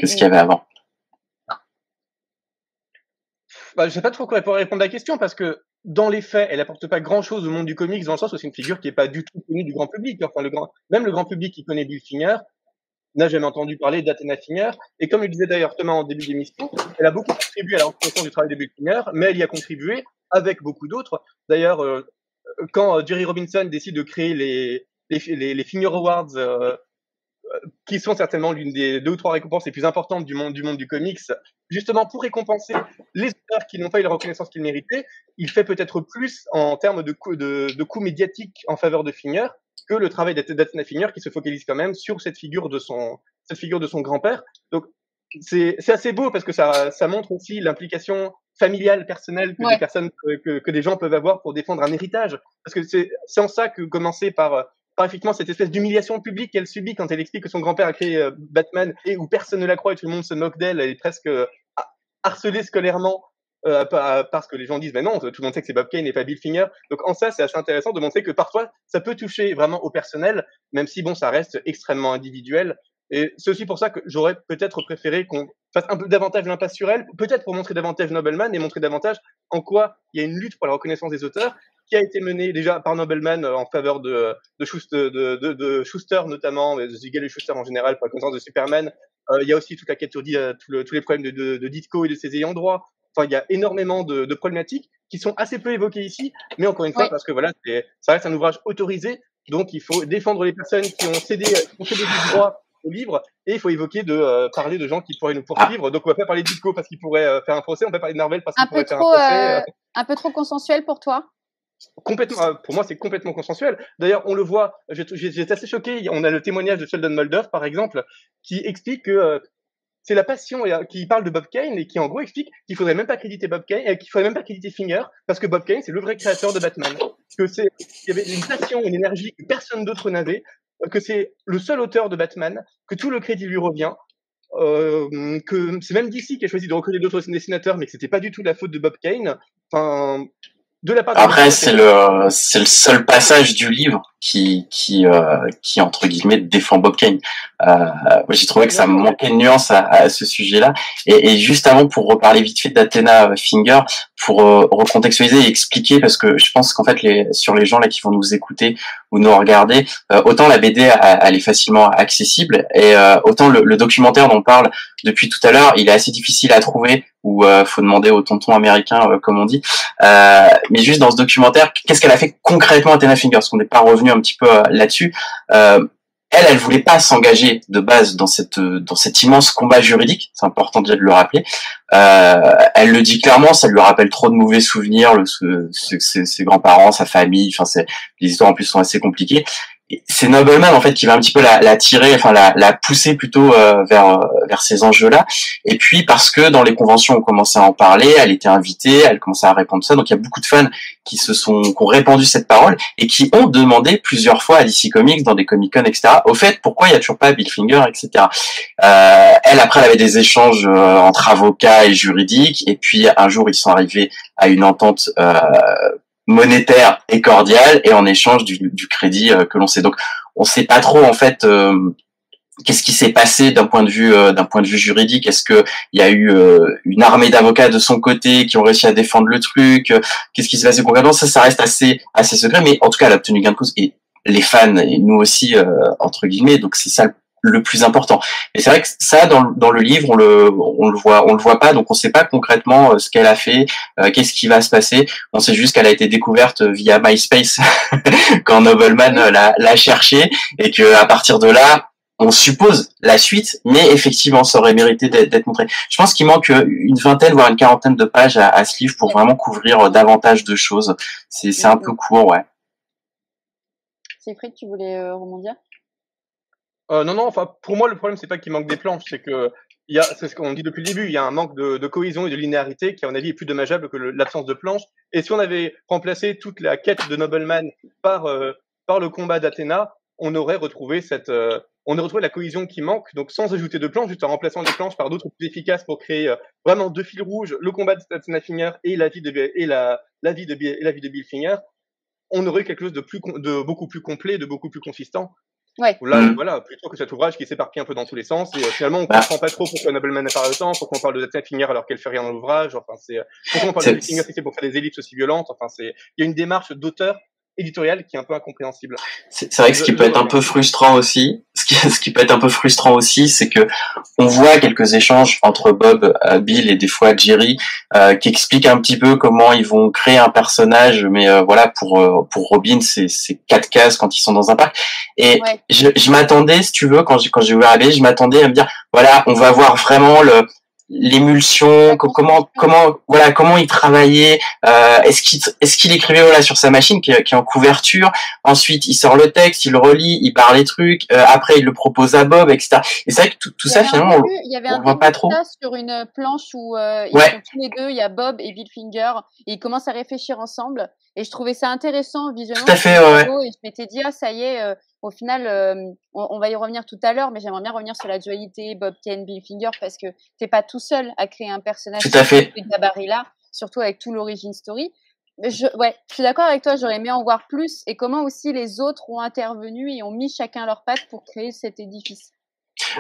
que ce qu'il y avait avant. Bah, je sais pas trop quoi répondre à la question parce que dans les faits, elle apporte pas grand chose au monde du comics dans le sens où c'est une figure qui est pas du tout connue du grand public. Enfin, le grand, même le grand public qui connaît Bill Finger n'a jamais entendu parler d'Athena Finger. Et comme le disait d'ailleurs Thomas en début d'émission, elle a beaucoup contribué à la reconnaissance du travail de Bill Finger, mais elle y a contribué avec beaucoup d'autres. D'ailleurs, euh, quand Jerry Robinson décide de créer les, les, les, Finger Awards, euh, qui sont certainement l'une des deux ou trois récompenses les plus importantes du monde du monde du comics, justement pour récompenser les auteurs qui n'ont pas eu la reconnaissance qu'ils méritaient, il fait peut-être plus en termes de coûts de, de coûts médiatiques en faveur de Finger que le travail d'Athena Finger qui se focalise quand même sur cette figure de son cette figure de son grand-père. Donc c'est assez beau parce que ça, ça montre aussi l'implication familiale, personnelle que des personnes, que, que, des gens peuvent avoir pour défendre un héritage. Parce que c'est en ça que commencer par par effectivement cette espèce d'humiliation publique qu'elle subit quand elle explique que son grand-père a créé euh, Batman et où personne ne la croit et tout le monde se moque d'elle, elle est presque euh, harcelée scolairement euh, parce que les gens disent ben non, tout le monde sait que c'est Bob Kane et pas Bill Finger. Donc en ça, c'est assez intéressant de montrer que parfois ça peut toucher vraiment au personnel, même si bon, ça reste extrêmement individuel. Et c'est aussi pour ça que j'aurais peut-être préféré qu'on fasse un peu davantage l'impasse sur elle, peut-être pour montrer davantage Nobleman et montrer davantage en quoi il y a une lutte pour la reconnaissance des auteurs qui a été menée déjà par Nobleman euh, en faveur de, de, Schuster, de, de, de Schuster notamment, de Ziegel et Schuster en général pour la connaissance de Superman. Euh, il y a aussi toute la quête sur euh, tous les problèmes de, Ditko et de ses ayants droit. Enfin, il y a énormément de, de, problématiques qui sont assez peu évoquées ici, mais encore une fois, parce que voilà, ça reste un ouvrage autorisé, donc il faut défendre les personnes qui ont cédé, qui ont cédé du droit au livre, et il faut évoquer de parler de gens qui pourraient nous poursuivre. Donc on va pas parler de Ditko parce qu'il pourrait faire un procès, on va pas parler de Marvel parce qu'il pourrait faire un procès. un peu trop consensuel pour toi? Complètement, euh, pour moi, c'est complètement consensuel. D'ailleurs, on le voit, j'étais assez choqué. On a le témoignage de Sheldon Mulder, par exemple, qui explique que euh, c'est la passion et euh, qui parle de Bob Kane et qui en gros explique qu'il faudrait même pas créditer Bob Kane et qu'il faudrait même pas créditer Finger parce que Bob Kane c'est le vrai créateur de Batman que c'est il y avait une passion une énergie que personne d'autre n'avait que c'est le seul auteur de Batman que tout le crédit lui revient euh, que c'est même DC qui a choisi de reconnaître d'autres dessinateurs mais que c'était pas du tout la faute de Bob Kane. Enfin après, c'est le c'est le seul passage du livre qui qui euh, qui entre guillemets défend Bob Kane. Euh, j'ai trouvé que ça manquait de nuance à, à ce sujet-là. Et, et, juste avant, pour reparler vite fait d'Athena Finger, pour euh, recontextualiser et expliquer, parce que je pense qu'en fait, les, sur les gens là qui vont nous écouter ou nous regarder, euh, autant la BD elle est facilement accessible, et euh, autant le, le, documentaire dont on parle depuis tout à l'heure, il est assez difficile à trouver ou faut demander au tonton américain, comme on dit. mais juste dans ce documentaire, qu'est-ce qu'elle a fait concrètement Athena Finger? Parce qu'on n'est pas revenu un petit peu là-dessus. Euh, elle, elle voulait pas s'engager de base dans cette dans cet immense combat juridique. C'est important déjà de le rappeler. Euh, elle le dit clairement, ça lui rappelle trop de mauvais souvenirs, ses, ses grands-parents, sa famille. Enfin, les histoires en plus sont assez compliquées c'est Nobleman en fait qui va un petit peu la, la tirer, enfin la, la pousser plutôt euh, vers euh, vers ces enjeux-là. Et puis parce que dans les conventions on commençait à en parler, elle était invitée, elle commençait à répondre ça. Donc il y a beaucoup de fans qui se sont qui ont répandu cette parole et qui ont demandé plusieurs fois à DC Comics dans des Comic Con etc. Au fait pourquoi il y a toujours pas Bill Finger etc. Euh, elle après elle avait des échanges euh, entre avocats et juridiques et puis un jour ils sont arrivés à une entente monétaire et cordial et en échange du, crédit euh, que l'on sait. Donc on sait pas trop en fait euh, qu'est-ce qui s'est passé d'un point de vue euh, d'un point de vue juridique Est-ce que il y a eu une armée d'avocats de son côté qui ont réussi à défendre le truc? Qu'est-ce qui s'est passé concrètement? Ça, ça reste assez assez secret, mais en tout cas, elle a obtenu gain de cause et les fans et nous aussi entre guillemets. Donc c'est ça plus important. Et c'est vrai que ça, dans, dans, le livre, on le, on le voit, on le voit pas, donc on sait pas concrètement euh, ce qu'elle a fait, euh, qu'est-ce qui va se passer. On sait juste qu'elle a été découverte via MySpace quand Nobleman euh, l'a cherché et que à partir de là, on suppose la suite, mais effectivement, ça aurait mérité d'être montré. Je pense qu'il manque une vingtaine, voire une quarantaine de pages à, à, ce livre pour vraiment couvrir davantage de choses. C'est un peu court, ouais. C'est que tu voulais rebondir? Euh, non, non, enfin, pour moi, le problème, c'est pas qu'il manque des planches, c'est que, y a, c'est ce qu'on dit depuis le début, il y a un manque de, de cohésion et de linéarité qui, à mon avis, est plus dommageable que l'absence de planches. Et si on avait remplacé toute la quête de Nobleman par, euh, par le combat d'Athéna, on aurait retrouvé cette, euh, on aurait retrouvé la cohésion qui manque, donc sans ajouter de planches, juste en remplaçant les planches par d'autres plus efficaces pour créer euh, vraiment deux fils rouges, le combat d'Athena Finger et la vie de, et la, la vie de, et la vie de Bill Finger, on aurait quelque chose de plus, de beaucoup plus complet, de beaucoup plus consistant. Ouais. Là, mm. voilà, plutôt que cet ouvrage qui s'éparpille un peu dans tous les sens, et euh, finalement, on bah. comprend pas trop pourquoi Nobleman apparaît autant, pourquoi on parle de Zatanna Finger alors qu'elle fait rien dans l'ouvrage, enfin, c'est, pourquoi on parle de Finger si c'est pour faire des ellipses aussi violentes, enfin, c'est, il y a une démarche d'auteur éditorial qui est un peu incompréhensible. C'est vrai que ce qui peut être un peu frustrant aussi, qui, ce qui peut être un peu frustrant aussi, c'est que on voit quelques échanges entre Bob, euh, Bill et des fois Jerry euh, qui expliquent un petit peu comment ils vont créer un personnage. Mais euh, voilà, pour pour Robin, c'est c'est quatre cases quand ils sont dans un parc. Et je, je m'attendais, si tu veux, quand j'ai quand j'ai ouvert la je m'attendais à me dire voilà, on va voir vraiment le l'émulsion, comment comment voilà comment il travaillait, euh, est-ce qu'il est-ce qu'il écrivait voilà sur sa machine qui, qui, est en couverture, ensuite il sort le texte, il relit, il parle les trucs, euh, après il le propose à Bob, etc. Et c'est vrai que tout, tout ça finalement on, il y avait un voit pas trop. sur une planche où euh, ils sont tous les deux, il y a Bob et Bill Finger, et ils commencent à réfléchir ensemble, et je trouvais ça intéressant visuellement. Tout à fait, ouais. Et je m'étais dit ah ça y est, euh, au final, euh, on, va y revenir tout à l'heure, mais j'aimerais bien revenir sur la dualité Bob Kane, Bill Finger, parce que t'es pas tout seul à créer un personnage tout à fait. de gabarit-là, surtout avec tout l'origine story. Mais je, ouais, je suis d'accord avec toi, j'aurais aimé en voir plus, et comment aussi les autres ont intervenu et ont mis chacun leur patte pour créer cet édifice.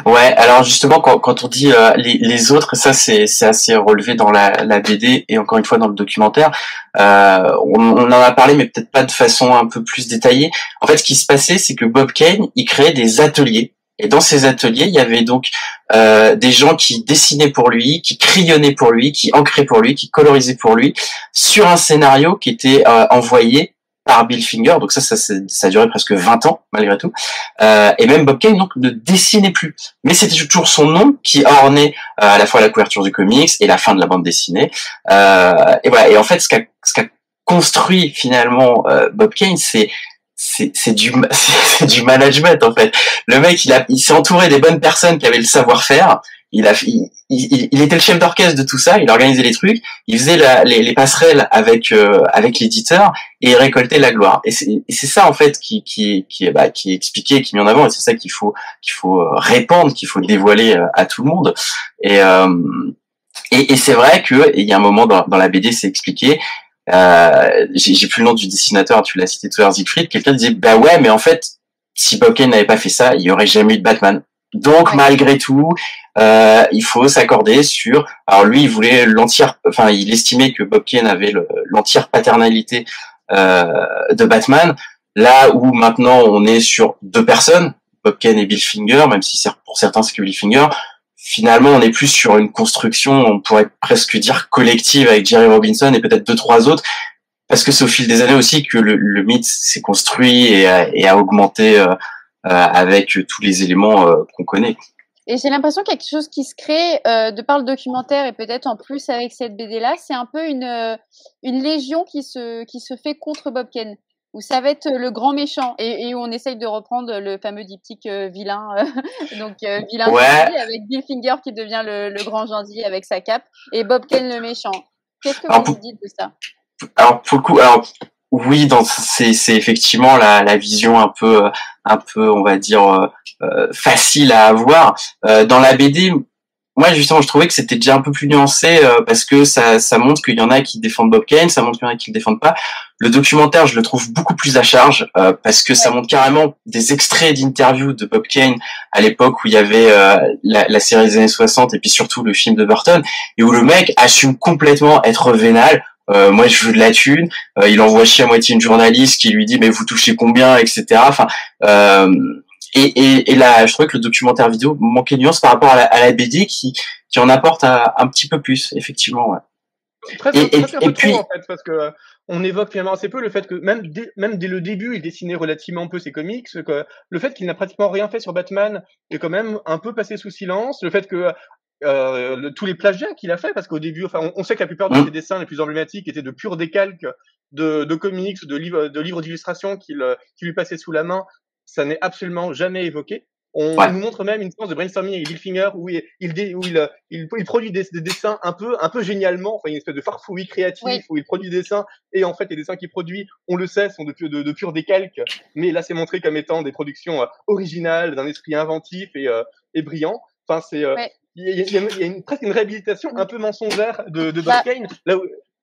Ouais, alors justement, quand, quand on dit euh, les, autres, ça c'est assez relevé dans la, la, BD et encore une fois dans le documentaire. Euh, on, en a parlé, mais peut-être pas de façon un peu plus détaillée. En fait, ce qui se passait, c'est que Bob Kane, il créait des ateliers. Et dans ces ateliers, il y avait donc euh, des gens qui dessinaient pour lui, qui crayonnaient pour lui, qui ancraient pour lui, qui colorisaient pour lui, sur un scénario qui était envoyé par Bill Finger, donc ça, ça, ça a presque 20 ans malgré tout. Euh, et même Bob Kane donc ne dessinait plus, mais c'était toujours son nom qui ornait euh, à la fois la couverture du comics et la fin de la bande dessinée. Euh, et voilà. Et en fait, ce qu'a qu'a construit finalement euh, Bob Kane, c'est c'est du c'est du management en fait. Le mec, il a il s'est entouré des bonnes personnes qui avaient le savoir-faire il a, il, il, était le chef d'orchestre de tout ça. Il organisait les trucs, il faisait la, les, les, passerelles avec euh, avec l'éditeur et il récoltait la gloire. Et c'est ça en fait qui qui qui, bah, qui est expliqué, qui est mis en avant. Et c'est ça qu'il faut qu'il faut euh, répandre, qu'il faut dévoiler euh, à tout le monde. Et et, et c'est vrai que il y a un moment dans, dans la BD, c'est expliqué. Euh, J'ai plus le nom du dessinateur, tu l'as cité tout à l'heure, Siegfried. Quelqu'un disait bah ouais, mais en fait, si Bob n'avait pas fait ça, il y aurait jamais eu de Batman. Donc malgré tout, euh, il faut s'accorder sur. Alors lui, il voulait l'entière, enfin, il estimait que Bob Kane avait l'entière paternalité euh, de Batman. Là où maintenant on est sur deux personnes, Bob Kane et Bill Finger, même si pour certains c'est que Bill Finger. Finalement, on est plus sur une construction, on pourrait presque dire collective avec Jerry Robinson et peut-être deux trois autres, parce que c'est au fil des années aussi que le, mythe s'est construit et a, augmenté. Euh, euh, avec tous les éléments euh, qu'on connaît. Et j'ai l'impression qu'il y a quelque chose qui se crée euh, de par le documentaire et peut-être en plus avec cette BD là, c'est un peu une une légion qui se qui se fait contre Bob Ken où ça va être le grand méchant et, où on essaye de reprendre le fameux diptyque vilain donc vilain avec Bill Finger qui devient le, le, grand gentil avec sa cape et Bob Ken le méchant. Qu'est-ce que vous dites de ça? Alors pour le coup, alors oui, dans c'est c'est effectivement la, la vision un peu un peu on va dire euh, euh, facile à avoir euh, dans la BD. Moi justement, je trouvais que c'était déjà un peu plus nuancé parce que ça ça montre qu'il y en a qui défendent Bob Kane, ça montre qu'il y en a qui le défendent pas. Le documentaire, je le trouve beaucoup plus à charge parce que ça montre carrément des extraits d'interviews de Bob Kane à l'époque où il y avait la, la, série des années 60 et puis surtout le film de Burton et où le mec assume complètement être vénal euh, moi je veux de la thune. Euh, il envoie chier à moitié une journaliste qui lui dit mais vous touchez combien, etc. Enfin, euh, et, et, et, là, je trouvais que le documentaire vidéo manquait de nuance par rapport à la, à la BD qui, qui en apporte un, un petit peu plus, effectivement. Ouais. et, et, puis, en fait, parce que on évoque finalement assez peu le fait que même dès, même dès le début, il dessinait relativement peu ses comics. Que le fait qu'il n'a pratiquement rien fait sur Batman est quand même un peu passé sous silence. Le fait que euh, tous les plagiats qu'il a fait, parce qu'au début, enfin, on, sait que la plupart de mmh. ses dessins les plus emblématiques étaient de purs décalques de, de comics, de livres, de livres d'illustration qu'il qui lui passaient sous la main. Ça n'est absolument jamais évoqué. On nous montre même une séance de brainstorming avec Bill Finger où il, il, où il, il, produit des, des, dessins un peu, un peu génialement, enfin une espèce de farfouille créatif où il produit des dessins et en fait les dessins qu'il produit, on le sait, sont de, de, de purs décalques, mais là c'est montré comme étant des productions euh, originales, d'un esprit inventif et, euh, et brillant. Enfin c'est, euh, il y a, une, presque une réhabilitation un peu mensongère de, de Bob bah. Kane. Là où,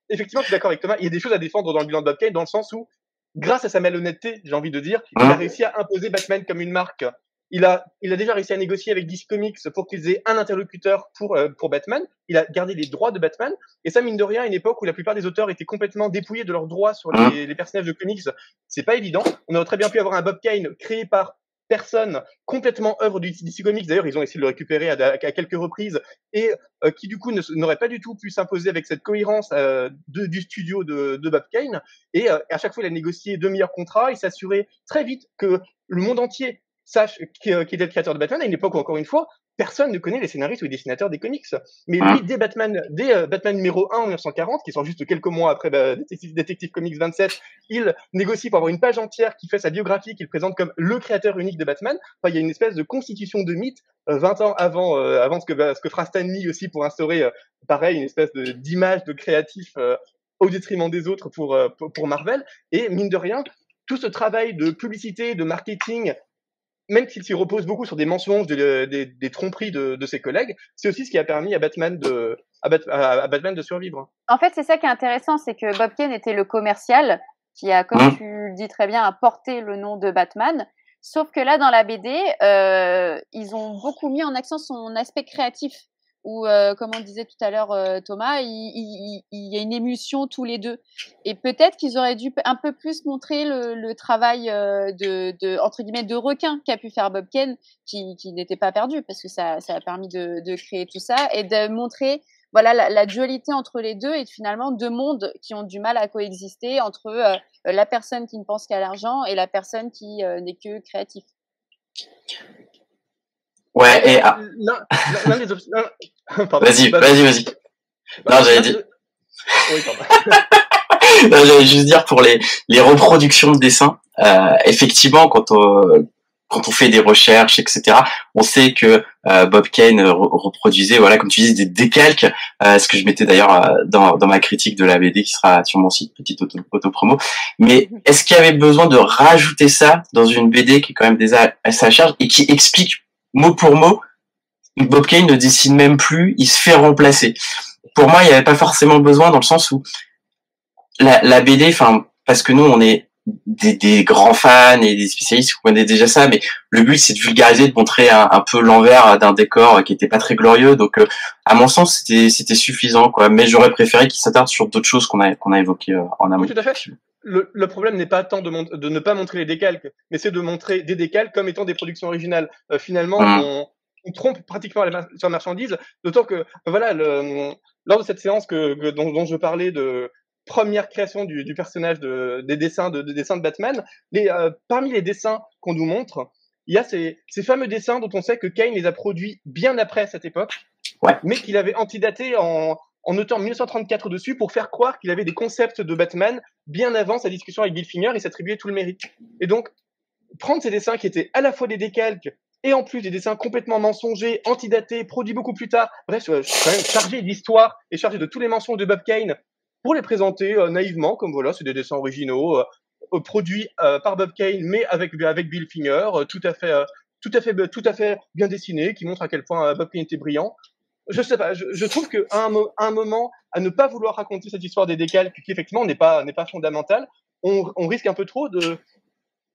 effectivement, je suis d'accord avec Thomas, il y a des choses à défendre dans le bilan de Bob Kane, dans le sens où, grâce à sa malhonnêteté, j'ai envie de dire, il a hein réussi à imposer Batman comme une marque. Il a, il a déjà réussi à négocier avec DC Comics pour qu'ils aient un interlocuteur pour, euh, pour Batman. Il a gardé les droits de Batman. Et ça, mine de rien, à une époque où la plupart des auteurs étaient complètement dépouillés de leurs droits sur les, hein les personnages de comics, c'est pas évident. On aurait très bien pu avoir un Bob Kane créé par personne, complètement œuvre du DC Comics. D'ailleurs, ils ont essayé de le récupérer à, quelques reprises et euh, qui du coup n'aurait pas du tout pu s'imposer avec cette cohérence euh, de, du studio de, de Bob Kane. Et euh, à chaque fois, il a négocié de meilleurs contrats. Il s'assurait très vite que le monde entier sache qui, était le créateur de Batman à une époque où, encore une fois, personne ne connaît les scénaristes ou les dessinateurs des comics. Mais lui, dès Batman, dès euh, Batman numéro 1 en 1940, qui sort juste quelques mois après bah, Detective, Comics 27, il négocie pour avoir une page entière qui fait sa biographie, qu'il présente comme le créateur unique de Batman. Enfin, il y a une espèce de constitution de mythe 20 euh, ans avant, euh, avant ce que, bah, ce que fera Stan Lee aussi pour instaurer, pareil, une espèce d'image de, créatif au détriment des autres pour, pour Marvel. Et mine de rien, tout ce travail de publicité, de marketing même s'il s'y repose beaucoup sur des mensonges, des, tromperies de, ses collègues, c'est aussi ce qui a permis à Batman de, à, Batman de survivre. En fait, c'est ça qui est intéressant, c'est que Bob Kane était le commercial qui a, comme mmh. tu le dis très bien, apporté le nom de Batman. Sauf que là, dans la BD, euh, ils ont beaucoup mis en accent son aspect créatif où, euh, comme on disait tout à l'heure, euh, Thomas, il, y a une émulsion tous les deux. Et peut-être qu'ils auraient dû un peu plus montrer le, travail euh, de, entre guillemets, de requin qu'a pu faire Bob Ken, qui, n'était pas perdu, parce que ça, a permis de, créer tout ça, et de montrer voilà la, dualité entre les deux et finalement deux mondes qui ont du mal à coexister entre la personne qui ne pense qu'à l'argent et la personne qui n'est que créatif. Ouais, et. Ah. Vas-y, vas-y, vas-y. Non, j'allais dire. Oui, j'allais juste dire pour les, les reproductions de dessins, euh, effectivement, quand on, quand on fait des recherches, etc., on sait que euh, Bob Kane reproduisait, voilà, comme tu dis, des décalques, euh, ce que je mettais d'ailleurs euh, dans, dans ma critique de la BD qui sera sur mon site, petite auto, auto promo. Mais est-ce qu'il y avait besoin de rajouter ça dans une BD qui est quand même déjà à sa charge et qui explique mot pour mot, Bob Kane ne dessine même plus, il se fait remplacer. Pour moi, il n'y avait pas forcément besoin dans le sens où la, la BD, enfin, parce que nous, on est des, grands fans et des spécialistes qui connaissent déjà ça, mais le but c'est de vulgariser, de montrer un, peu l'envers d'un décor qui était pas très glorieux. Donc, euh, à mon sens, c'était suffisant, quoi. Mais j'aurais préféré qu'il s'attarde sur d'autres choses qu'on a a évoquées euh, en amont. Tout à fait le, problème n'est pas tant de, de, ne pas montrer les décalques, mais c'est de montrer des décalques comme étant des productions originales. Euh, finalement, mmh. on, on, trompe pratiquement la, sur la marchandise, d'autant que, voilà, le, lors de cette séance que, dont, je parlais de première création du, du personnage de, des dessins de, dessins de Batman, les, euh, parmi les dessins qu'on nous montre, il y a ces, ces, fameux dessins dont on sait que Kane les a produits bien après cette époque, ouais. mais qu'il avait antidaté en, en notant 1934 dessus pour faire croire qu'il avait des concepts de Batman bien avant sa discussion avec Bill Finger et s'attribuer tout le mérite. Et donc, prendre ces dessins qui étaient à la fois des décalques et en plus des dessins complètement mensongers, antidatés, produits beaucoup plus tard, bref, euh, d'histoire et chargé de tous les mensonges de Bob Kane pour les présenter euh, naïvement, comme voilà, c'est des dessins originaux, euh, produits par Bob Kane, mais avec, avec Bill Finger, tout à fait, tout à fait, tout à fait bien dessinés, qui montrent à quel point Bob Kane était brillant je sais pas, je, je trouve qu'à un, un, moment, à ne pas vouloir raconter cette histoire des décalques, qui effectivement n'est pas, n'est pas fondamentale, on, on, risque un peu trop de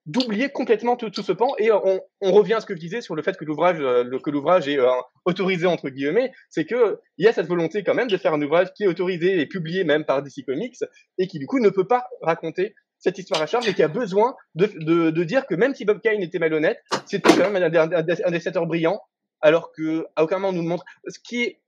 d'oublier complètement tout, tout, ce pan et on, on, revient à ce que je disais sur le fait que l'ouvrage euh, que l'ouvrage est euh, autorisé entre guillemets c'est que il y a cette volonté quand même de faire un ouvrage qui est autorisé et publié même par DC Comics et qui du coup ne peut pas raconter cette histoire à charge et qui a besoin de, de, de dire que même si Bob Kane était malhonnête c'était quand même un, un, un dessinateur brillant alors que à aucun moment on nous montre ce qui est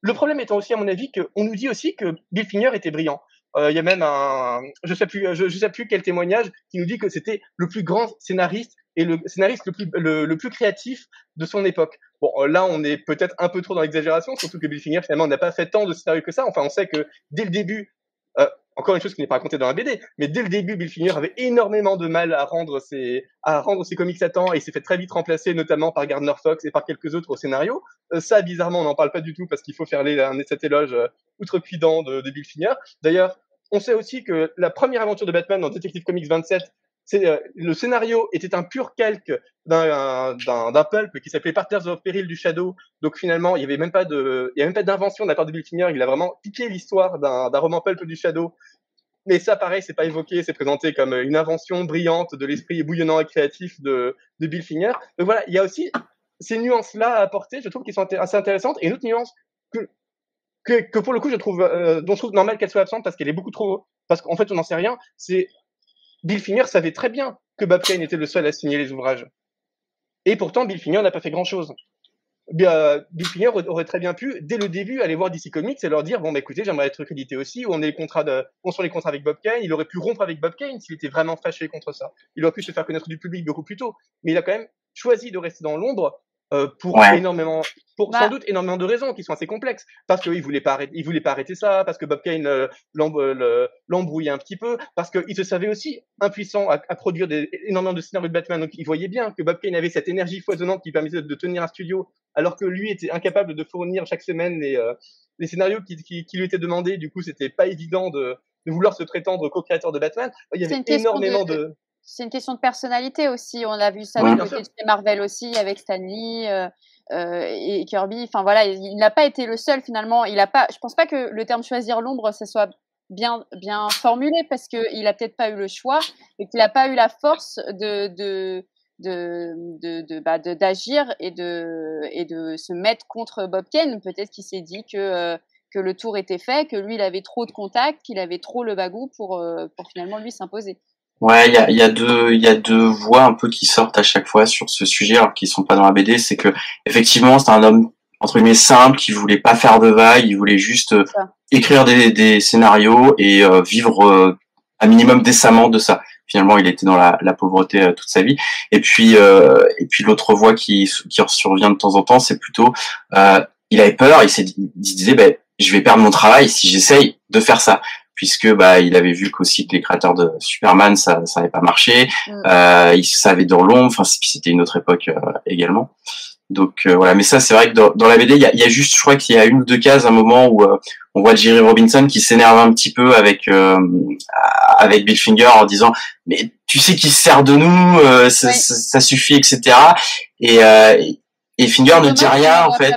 le problème étant aussi à mon avis qu'on nous dit aussi que Bill Finger était brillant. Euh, il y a même un, je sais plus, je, sais plus quel témoignage qui nous dit que c'était le plus grand scénariste et le scénariste le plus, le, plus créatif de son époque. Bon, euh, là, on est peut-être un peu trop dans l'exagération, surtout que Bill Finger finalement n'a pas fait tant de scénarios que ça. Enfin, on sait que dès le début, euh, encore une chose qui n'est pas racontée dans la BD, mais dès le début, Bill Finger avait énormément de mal à rendre ses, à rendre ses comics à temps et s'est fait très vite remplacer, notamment par Gardner Fox et par quelques autres au scénario. Euh, ça, bizarrement, on n'en parle pas du tout parce qu'il faut faire les, un, cet éloge euh, outrecuidant de, de Bill Finger. D'ailleurs, on sait aussi que la première aventure de Batman dans Detective Comics 27 c'est euh, le scénario était un pur calque d'un pulp qui s'appelait Partners of Peril du Shadow. Donc finalement, il y avait même pas y avait même pas d'invention de la part de Bill Finger, il a vraiment piqué l'histoire d'un roman pulp du Shadow. Mais ça, pareil, c'est pas évoqué, c'est présenté comme une invention brillante de l'esprit bouillonnant et créatif de, de Bill Finger. Donc voilà, il y a aussi ces nuances-là à apporter, je trouve, qui sont assez intéressantes. Et une autre nuance que, que, que pour le coup, je trouve, euh, dont je trouve normal qu'elle soit absente parce qu'elle est beaucoup trop, parce qu'en fait, on n'en sait rien, c'est Bill Finger savait très bien que Bob Kane était le seul à signer les ouvrages. Et pourtant, Bill Finger n'a pas fait grand-chose. Bill Finger aurait très bien pu, dès le début, aller voir DC Comics et leur dire bon, bah, écoutez, j'aimerais être crédité aussi, on est les contrats de, on sont les contrats avec Bob Kane. Il aurait pu rompre avec Bob Kane s'il était vraiment fâché contre ça. Il aurait pu se faire connaître du public beaucoup plus tôt. Mais il a quand même choisi de rester dans l'ombre euh, pour énormément, pour sans bah. doute énormément de raisons qui sont assez complexes. Parce qu'il voulait pas arrêter, il voulait pas arrêter ça, parce que Bob Kane euh, l'embrouillait un petit peu, parce qu'il se savait aussi impuissant à, produire des, énormément de scénarios de Batman. Donc il voyait bien que Bob Kane avait cette énergie foisonnante qui permettait de, tenir un studio, alors que lui était incapable de fournir chaque semaine les, euh, les scénarios qui, qui, qui, lui étaient demandés. Du coup, c'était pas évident de, de vouloir se prétendre co-créateur de Batman. Il y avait énormément de c'est une question de personnalité aussi. On a vu ça dans Marvel aussi avec Stan Lee euh, euh, et Kirby. Enfin voilà, il n'a pas été le seul finalement. Il a pas. Je pense pas que le terme choisir l'ombre, ce soit bien bien formulé parce que il a peut-être pas eu le choix et qu'il n'a pas eu la force de de de de, de bah, d'agir et de et de se mettre contre Bob Kane. Peut-être qu'il s'est dit que euh, que le tour était fait, que lui il avait trop de contacts, qu'il avait trop le bagou pour euh, pour finalement lui s'imposer. Ouais, il y a, y a deux, il y a deux voix un peu qui sortent à chaque fois sur ce sujet, alors qu'ils sont pas dans la BD. C'est que effectivement, c'est un homme entre guillemets simple qui voulait pas faire de vagues, il voulait juste euh, écrire des, des, scénarios et euh, vivre euh, un minimum décemment de ça. Finalement, il était dans la, la pauvreté toute sa vie. Et puis, et puis l'autre voix qui qui survient de temps en temps, c'est plutôt, il avait peur, il s'est il disait, ben, je vais perdre mon travail si j'essaye de faire ça puisque bah il avait vu qu'aussi que les créateurs de Superman ça ça avait pas marché. Mm. euh, il savait dans l'ombre enfin c'était une autre époque euh, également. Donc euh, voilà. Mais ça c'est vrai que dans, dans la BD il y a, y a, juste je crois qu'il y a une ou deux cases un moment où euh, on voit Jerry Robinson qui s'énerve un petit peu avec avec Bill Finger en disant mais tu sais qu'il se sert de nous ça, ça, suffit etc et et Finger ne dit rien en fait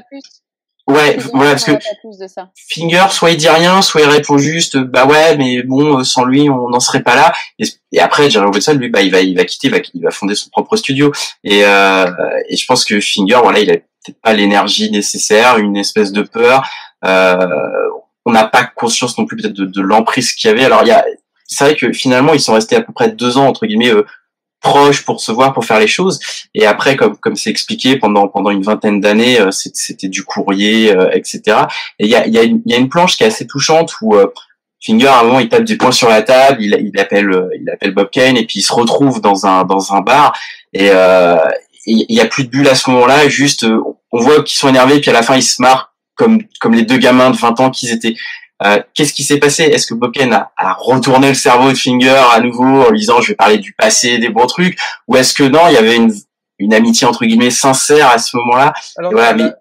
Ouais, voilà, parce que Finger, soit il dit rien, soit il répond juste, bah ouais, mais bon, euh, sans lui, on n'en serait pas là. Et, après, Jerry Robinson, lui, bah, il va, il va quitter, il va, il va fonder son propre studio. Et, euh, et je pense que Finger, voilà, il a peut-être pas l'énergie nécessaire, une espèce de peur. Euh, on n'a pas conscience non plus peut-être de, de l'emprise qu'il y avait. Alors, il y a, c'est vrai que finalement, ils sont restés à peu près deux ans entre guillemets euh, proche pour se voir, pour faire les choses. Et après, comme comme c'est expliqué pendant pendant une vingtaine d'années, euh, c'était du courrier, euh, etc. Et il y a y y a une planche qui est assez touchante où euh, Finger à un moment il tape du poing sur la table, il, il appelle il appelle Bob Kane et puis il se retrouve dans un dans un bar et il y a plus de bulles à ce moment-là. Juste on voit qu'ils sont énervés puis à la fin ils se marrent comme comme les deux gamins de 20 ans qu'ils étaient. Euh, qu'est-ce qui s'est passé? Est-ce que Boken a, a, retourné le cerveau de Finger à nouveau en lui disant je vais parler du passé, des bons trucs? Ou est-ce que non, il y avait une, une amitié entre guillemets sincère à ce moment-là? Voilà, mais...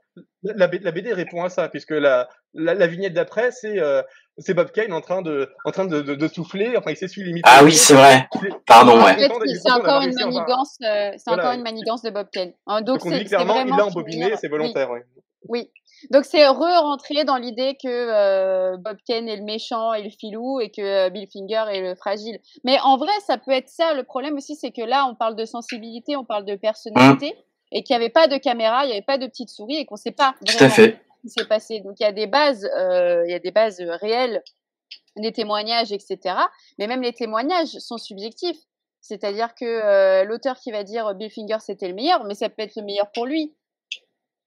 la, la, BD répond à ça puisque la, la, vignette d'après c'est euh, c'est Bob Kane en train de en train de, de, de souffler enfin il s'essuie limite ah oui c'est vrai. Pardon ouais. c'est encore une manigance euh, c'est encore une manigance de Bob Kane. Donc, donc c'est clairement il l'a embobiné c'est volontaire oui. oui. Donc c'est re-rentrer dans l'idée que euh, Bob Kane est le méchant et le filou et que euh, Bill Finger est le fragile. Mais en vrai, ça peut être ça. Le problème aussi, c'est que là, on parle de sensibilité, on parle de personnalité mmh. et qu'il n'y avait pas de caméra, il n'y avait pas de petite souris et qu'on ne sait pas vraiment ce qui s'est passé. Donc il y a des bases, euh, il y a des bases réelles, des témoignages, etc. Mais même les témoignages sont subjectifs. C'est-à-dire que l'auteur qui va dire Bill Finger c'était le meilleur, mais ça peut être le meilleur pour lui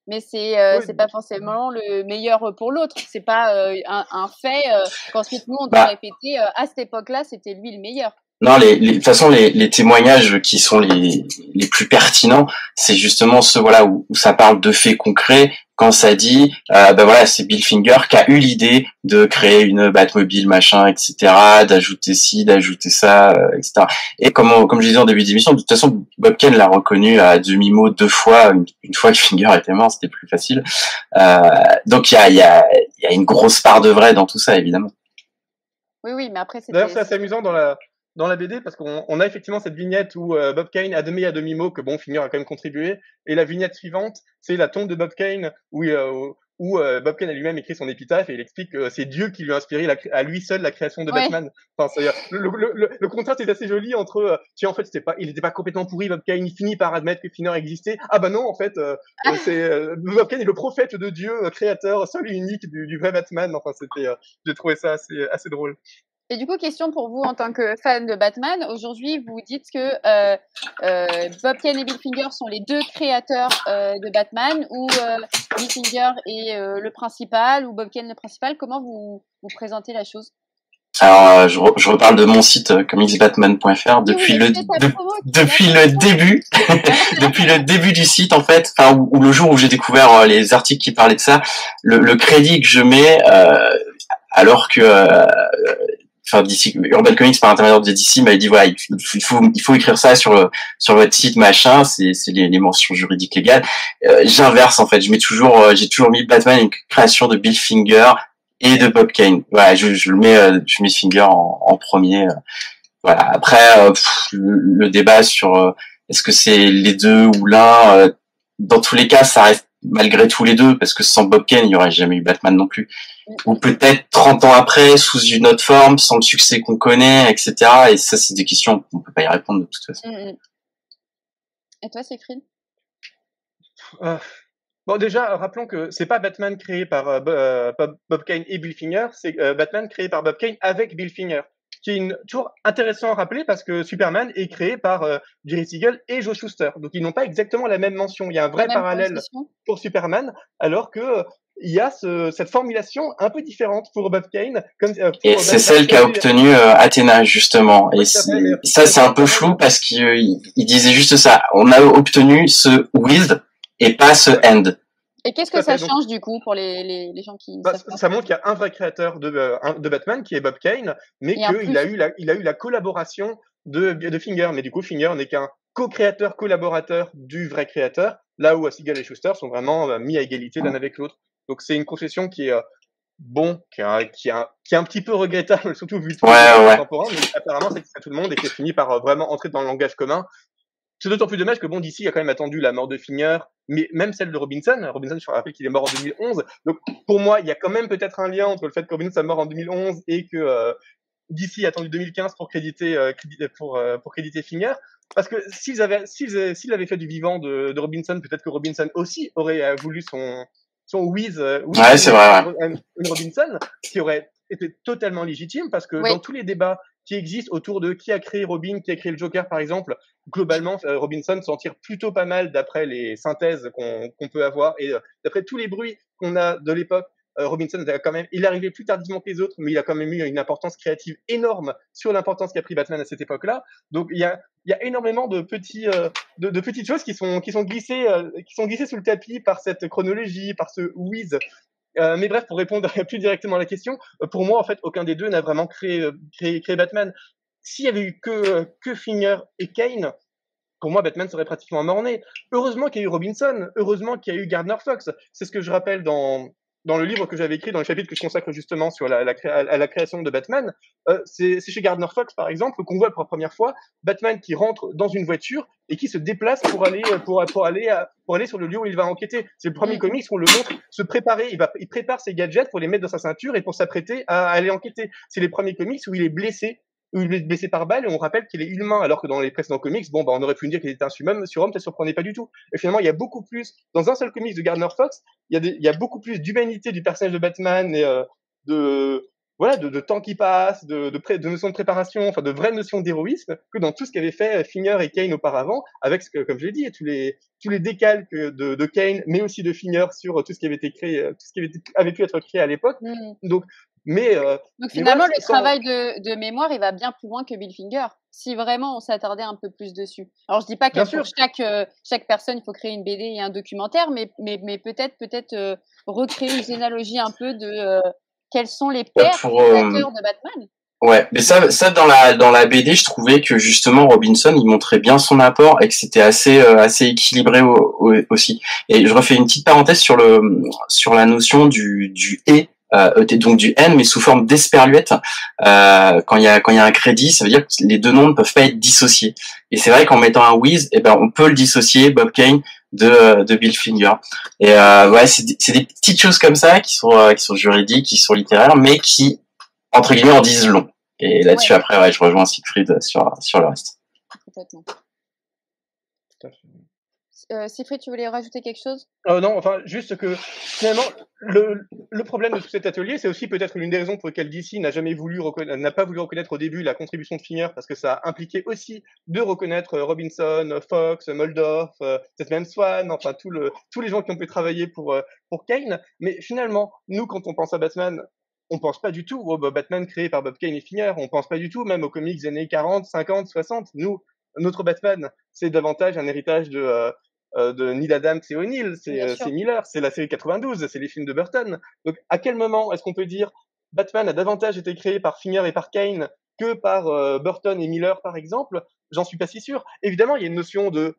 mais c'est euh, c'est pas forcément le meilleur pour l'autre. C'est pas euh, un, un, fait euh, qu'ensuite nous on doit bah. répéter à cette époque-là c'était lui le meilleur. Non, les, les, de toute façon, les, les témoignages qui sont les, les plus pertinents, c'est justement ceux voilà où, où, ça parle de faits concrets. Quand ça dit, euh, ben voilà, c'est Bill Finger qui a eu l'idée de créer une Batmobile, machin, etc., d'ajouter ci, d'ajouter ça, euh, etc. Et comme comme je disais en début d'émission, de toute façon, Bob Ken l'a reconnu à demi mot deux fois. Une, fois que Finger était mort, c'était plus facile. Euh, donc il y a, y, a, y a une grosse part de vrai dans tout ça, évidemment. Oui, oui, mais après, D'ailleurs, c'est assez amusant dans la, dans la BD parce qu'on a effectivement cette vignette où euh, Bob Kane admet à demi-mot que bon, Finger a quand même contribué. Et la vignette suivante, c'est la tombe de Bob Kane où, euh, où euh, Bob Kane a lui-même écrit son épitaphe et il explique que c'est Dieu qui lui a inspiré la, à lui seul la création de Batman. Enfin, le, le, le, le, contraste est assez joli entre tiens en fait c'était pas il n'était pas complètement pourri Bob Kane, il finit par admettre que Finger existait. Ah bah non en fait ah. c'est Bob Kane est le prophète de Dieu, créateur seul et unique du, du vrai Batman. Enfin c'était j'ai trouvé ça assez assez drôle. Et du coup, question pour vous en tant que fan de Batman. Aujourd'hui, vous dites que euh, euh, Bob Kane et Bill Finger sont les deux créateurs euh, de Batman, ou Bill Finger est le principal, ou Bob Kane le principal. Comment vous, vous présentez la chose? Alors, je, re- je reparle de mon site euh, comicsbatman.fr depuis Oui, le de- depuis le début, depuis le début du site en fait, enfin ou, le jour où j'ai découvert euh, les articles qui parlaient de ça, le, le crédit que je mets, euh, alors que, enfin d'ici Urban Comics par intermédiaire de DC m'avait dit voilà il faut, il faut écrire ça sur sur votre site machin, c'est c'est les, les mentions juridiques légales. Euh, J'inverse en fait, je mets toujours, euh, j'ai toujours mis Batman une création de Bill Finger et de Bob Kane. Voilà, je, je le mets, euh, je mets Finger en, premier. euh, voilà. Après, euh, pff, le, le débat sur euh, est-ce que c'est les deux ou l'un, dans tous les cas, ça reste malgré tout les deux, parce que sans Bob Kane, il n'y aurait jamais eu Batman non plus. Ou peut-être 30 ans après, sous une autre forme, sans le succès qu'on connaît, etc. Et ça, c'est des questions, on peut pas y répondre de toute façon. Mm, mm. Et toi, Sécrine? Euh, Bon, déjà, rappelons que c'est pas Batman créé par euh, euh, Bob, Bob Kane et Bill Finger, c'est euh, Batman créé par Bob Kane avec Bill Finger. Qui est une, toujours intéressant à rappeler parce que Superman est créé par euh, Jerry Siegel et Joe Schuster. Donc ils n'ont pas exactement la même mention. Il y a un vrai parallèle position pour Superman, alors que euh, il y a ce, cette formulation un peu différente pour Bob Kane. Comme, euh, pour Et c'est celle qu'a créé- obtenu euh, Athéna justement. Et ça, c'est un peu flou parce qu'il euh, il- il disait juste ça. On a obtenu ce with et pas ce end. Et qu'est-ce que ça fait, donc- change du coup pour les, les, les gens qui Bah, pas ça montre qu'il y a un vrai créateur de, euh, de Batman qui est Bob Kane, mais qu'il plus- a eu la, il a eu la collaboration de, de Finger. Mais du coup, Finger n'est qu'un co-créateur, collaborateur du vrai créateur, là où Siegel et Schuster sont vraiment mis à égalité l'un avec l'autre. Donc c'est une concession qui est euh, bon, qui est, un- qui, est un, qui est un petit peu regrettable, surtout vu tous Ouais, ouais. contemporains, mais apparemment c'est à tout le monde et qui finit par euh, vraiment entrer dans le langage commun. C'est d'autant plus dommage que bon, d'ici, il a quand même attendu la mort de Finger, mais même celle de Robinson. Robinson, je rappelle qu'il est mort en 2011. Donc, pour moi, il y a quand même peut-être un lien entre le fait que Robinson soit mort en 2011 et que euh, DC a attendu 2015 pour créditer, euh, pour, euh, pour créditer Finger. Parce que s'ils avaient, s'ils, s'ils avaient fait du vivant de, de Robinson, peut-être que Robinson aussi aurait voulu son, son Wiz, euh, Wiz- Ouais, c'est vrai, Robinson, qui aurait été totalement légitime parce que Oui. dans tous les débats qui existent autour de qui a créé Robin, qui a créé le Joker, par exemple, globalement, euh, Robinson s'en tire plutôt pas mal d'après les synthèses qu'on qu'on peut avoir et euh, d'après tous les bruits qu'on a de l'époque. Euh, Robinson quand même, il est arrivé plus tardivement que les autres, mais il a quand même eu une importance créative énorme sur l'importance qu'a pris Batman à cette époque-là. Donc il y a, il y a énormément de petits, euh, de, petites choses qui sont, qui sont glissées, euh, qui sont glissées sous le tapis par cette chronologie, par ce whiz. Euh, mais bref, pour répondre plus directement à la question, pour moi, en fait, aucun des deux n'a vraiment créé, créé, créé Batman. S'il y avait eu que, que Finger et Kane, pour moi, Batman serait pratiquement mort-né. Heureusement qu'il y a eu Robinson, heureusement qu'il y a eu Gardner Fox. C'est ce que je rappelle dans, dans le livre que j'avais écrit, dans le chapitre que je consacre justement sur la, à la création de Batman. Euh, c'est chez Gardner Fox, par exemple, qu'on voit pour la première fois Batman qui rentre dans une voiture et qui se déplace pour aller, pour, pour aller, à- pour aller sur le lieu où il va enquêter. C'est le premier Mhm. comics où on le montre se préparer. Il, va, il prépare ses gadgets pour les mettre dans sa ceinture et pour s'apprêter à aller enquêter. C'est les premiers comics où il est blessé il est blessé par balle et on rappelle qu'il est humain alors que dans les précédents comics bon bah on aurait pu dire qu'il était un surhomme surhomme ça surprenait pas du tout et finalement il y a beaucoup plus dans un seul comics de Gardner Fox il y a des, il y a beaucoup plus d'humanité du personnage de Batman et euh, de voilà de, de temps qui passe de de, de notions de préparation enfin de vraies notions d'héroïsme que dans tout ce qu'avaient fait Finger et Kane auparavant avec ce que comme je l'ai dit tous les tous les décalques de, de Kane mais aussi de Finger sur tout ce qui avait été créé tout ce qui avait, été- avait pu être créé à l'époque Mm. donc mais euh, Donc Mais finalement, voilà, le sans- travail de, de mémoire, il va bien plus loin que Bill Finger. Si vraiment on s'attardait un peu plus dessus. Alors je dis pas que pour sûr. chaque euh, chaque personne, il faut créer une BD et un documentaire, mais mais, mais peut-être peut-être euh, recréer une généalogie un peu de euh, quels sont les pères pour, euh, de Batman. Ouais, mais ça, ça dans la dans la BD, je trouvais que justement Robinson, il montrait bien son apport et que c'était assez euh, assez équilibré au- au- aussi. Et je refais une petite parenthèse sur le sur la notion du du et euh, donc du n mais sous forme d'esperluette. Euh, quand il y a quand il y a un crédit, ça veut dire que les deux noms ne peuvent pas être dissociés. Et c'est vrai qu'en mettant un whiz, eh ben on peut le dissocier Bob Kane de de Bill Finger. Et euh, ouais, c'est des- petites choses comme ça qui sont euh, qui sont juridiques, qui sont littéraires, mais qui entre guillemets en disent long. Et là-dessus, Ouais. après, ouais, je rejoins Siegfried sur, sur le reste. Complètement. Fait. Euh, tu voulais rajouter quelque chose? Euh, Non, enfin, juste que finalement, le, problème de tout cet atelier, c'est aussi peut-être l'une des raisons pour lesquelles DC n'a jamais voulu n'a pas voulu reconnaître au début la contribution de Finger, parce que ça a impliqué aussi de reconnaître Robinson, Fox, Moldoff, euh, peut-être même Swan, enfin tous les gens qui ont pu travailler pour, euh, pour Kane. Mais finalement, nous, quand on pense à Batman, on pense pas du tout au Batman créé par Bob Kane et Finger. On pense pas du tout même aux comics années 40, 50, 60. Nous, notre Batman, c'est davantage un héritage de, euh, euh, de Neil Adams et O'Neill, c'est euh, Miller, c'est la série 92, c'est les films de Burton. Donc à quel moment est-ce qu'on peut dire Batman a davantage été créé par Finger et par Kane que par Burton et Miller par exemple? J'en suis pas si sûr. Évidemment, il y a une notion de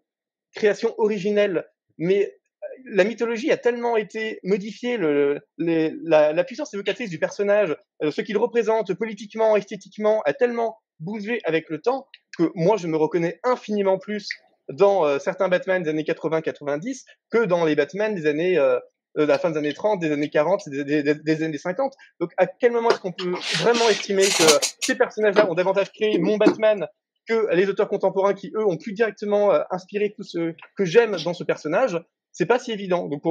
création originelle, mais la mythologie a tellement été modifiée, le, la, la, puissance évocatrice du personnage, ce qu'il représente politiquement, esthétiquement, a tellement bougé avec le temps que moi, je me reconnais infiniment plus dans euh, certains Batman des années 80-90 que dans les Batman des années euh, de la fin des années 30, des années 40, des, années 50. Donc, à quel moment est-ce qu'on peut vraiment estimer que ces personnages-là ont davantage créé mon Batman que les auteurs contemporains qui, eux, ont plus directement euh, inspiré tout ce que j'aime dans ce personnage? C'est pas si évident. Donc,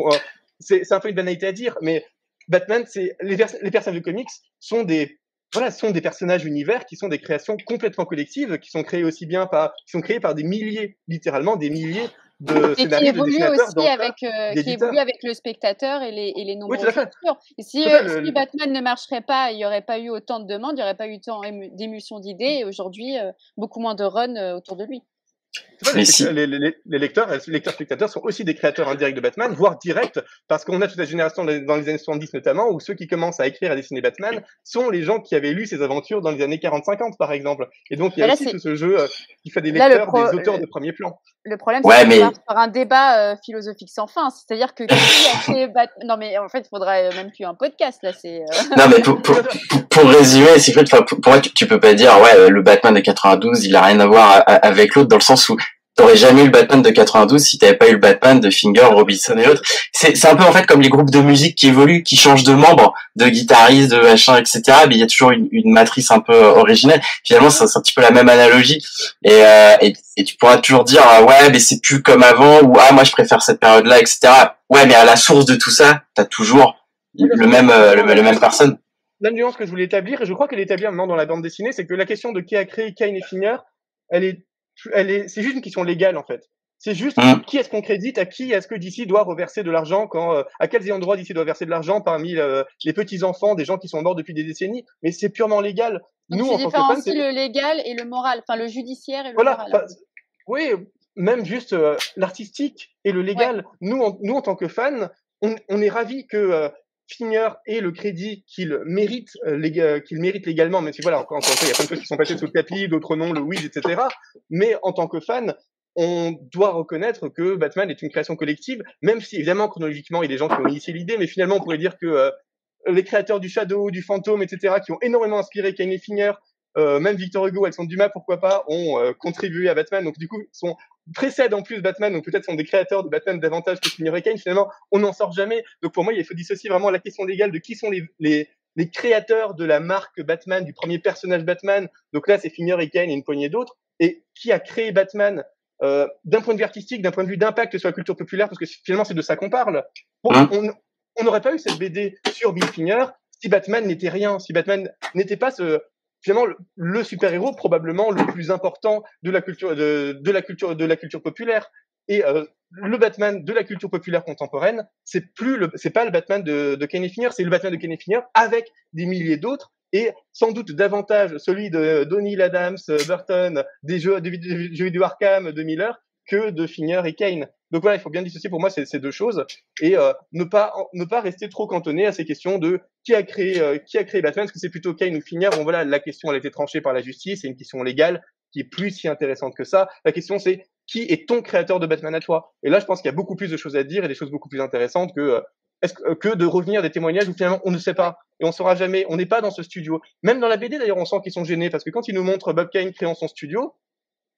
c'est un peu une banalité à dire, mais Batman, c'est les, les personnages de comics sont des voilà, ce sont des personnages univers qui sont des créations complètement collectives, qui sont créés aussi bien par, qui sont créés par des milliers, littéralement des milliers de et qui évoluent aussi avec, euh, qui évolue avec le spectateur et les, et les nombreuses oui, si, euh, si Batman ne marcherait pas, il n'y aurait pas eu autant de demandes, il n'y aurait pas eu tant d'émulsion d'idées, et aujourd'hui, euh, beaucoup moins de runs autour de lui les, les, les, lecteurs, les lecteurs spectateurs sont aussi des créateurs indirects de Batman, voire directs, parce qu'on a toute la génération dans les années 70 notamment, où ceux qui commencent à écrire et à dessiner Batman sont les gens qui avaient lu ses aventures dans les années 40-50 par exemple. Et donc il y a aussi tout ce jeu euh, qui fait des lecteurs, des auteurs de premier plan. Le problème, c'est mais... faire un débat euh, philosophique sans fin. C'est-à-dire que qui a fait Batman Non, mais en fait, il faudrait même plus un podcast là. C'est. Euh. Non, mais pour, pour, pour, résumer, c'est pour, pour moi, tu, tu, peux pas dire ouais, le Batman de 92, il a rien à voir avec l'autre dans le sens où t'aurais jamais eu le Batman de 92 si t'avais pas eu le Batman de Finger, Robinson et autres. C'est, un peu en fait comme les groupes de musique qui évoluent, qui changent de membres, de guitaristes, de machin, etc. Mais il y a toujours une, matrice un peu originelle. Finalement, c'est, un petit peu la même analogie. Et, euh, tu pourras toujours dire ah ouais, mais c'est plus comme avant ou ah moi je préfère cette période-là, etc. Ouais, mais à la source de tout ça, t'as toujours le même euh, le, même personne. La nuance que je voulais établir, et je crois qu'elle est établie maintenant dans la bande dessinée, c'est que la question de qui a créé Kane et Finger, elle est elle est, c'est juste une question légale en fait. C'est juste mmh. qui est-ce qu'on crédite, à qui est-ce que d'ici doit reverser de l'argent, quand, euh, à quels endroits d'ici doit verser de l'argent parmi euh, les petits enfants, des gens qui sont morts depuis des décennies? Mais c'est purement légal. Nous, en tant que fans, c'est le légal et le moral, enfin le judiciaire et le voilà, moral. oui, même juste euh, l'artistique et le légal. Nous, en, nous en tant que fans, on, on est ravis que Finger et le crédit qu'il mérite, euh, qu'il mérite légalement, même si voilà, encore, encore il y a plein de choses qui sont passées sous le tapis, d'autres noms, le Wiz, etc. Mais en tant que fan, on doit reconnaître que Batman est une création collective, même si évidemment chronologiquement il y a des gens qui ont initié l'idée, mais finalement on pourrait dire que euh, les créateurs du Shadow, du Fantôme, etc., qui ont énormément inspiré Kane Finger, euh, même Victor Hugo, Alexandre Dumas, pourquoi pas, ont euh, contribué à Batman. Donc du coup, sont précèdent en plus Batman, donc peut-être sont des créateurs de Batman davantage que Finir Kane. Finalement, on n'en sort jamais. Donc pour moi, il faut dissocier vraiment la question légale de qui sont les, les, les créateurs de la marque Batman, du premier personnage Batman. Donc là, c'est Finir et Kane et une poignée d'autres. Et qui a créé Batman euh, d'un point de vue artistique, d'un point de vue d'impact sur la culture populaire, parce que finalement, c'est de ça qu'on parle. Hein on n'aurait pas eu cette BD sur Bill Finger si Batman n'était rien, si Batman n'était pas ce, finalement le, super-héros probablement le plus important de la culture de, de la culture de la culture populaire et euh, le Batman de la culture populaire contemporaine, c'est plus le, c'est pas le Batman de, de Kenny Finger, c'est le Batman de Kenny Finger avec des milliers d'autres et sans doute davantage celui de Donny Adams, Burton, des jeux, des jeux vidéo de Miller que de Finger et Kane. Donc voilà, il faut bien dissocier. Pour moi ces, ces deux choses. Et euh, ne pas ne pas rester trop cantonné à ces questions de qui a créé euh, qui a créé Batman, est-ce que c'est plutôt Kane ou Finger Bon voilà, la question a été tranchée par la justice, c'est une question légale qui est plus si intéressante que ça. La question c'est qui est ton créateur de Batman à toi? Et là, je pense qu'il y a beaucoup plus de choses à dire et des choses beaucoup plus intéressantes que euh, que, de revenir des témoignages où finalement on ne sait pas. Et on saura jamais, on n'est pas dans ce studio. Même dans la BD d'ailleurs, on sent qu'ils sont gênés. Parce que quand ils nous montrent Bob Kane créant son studio,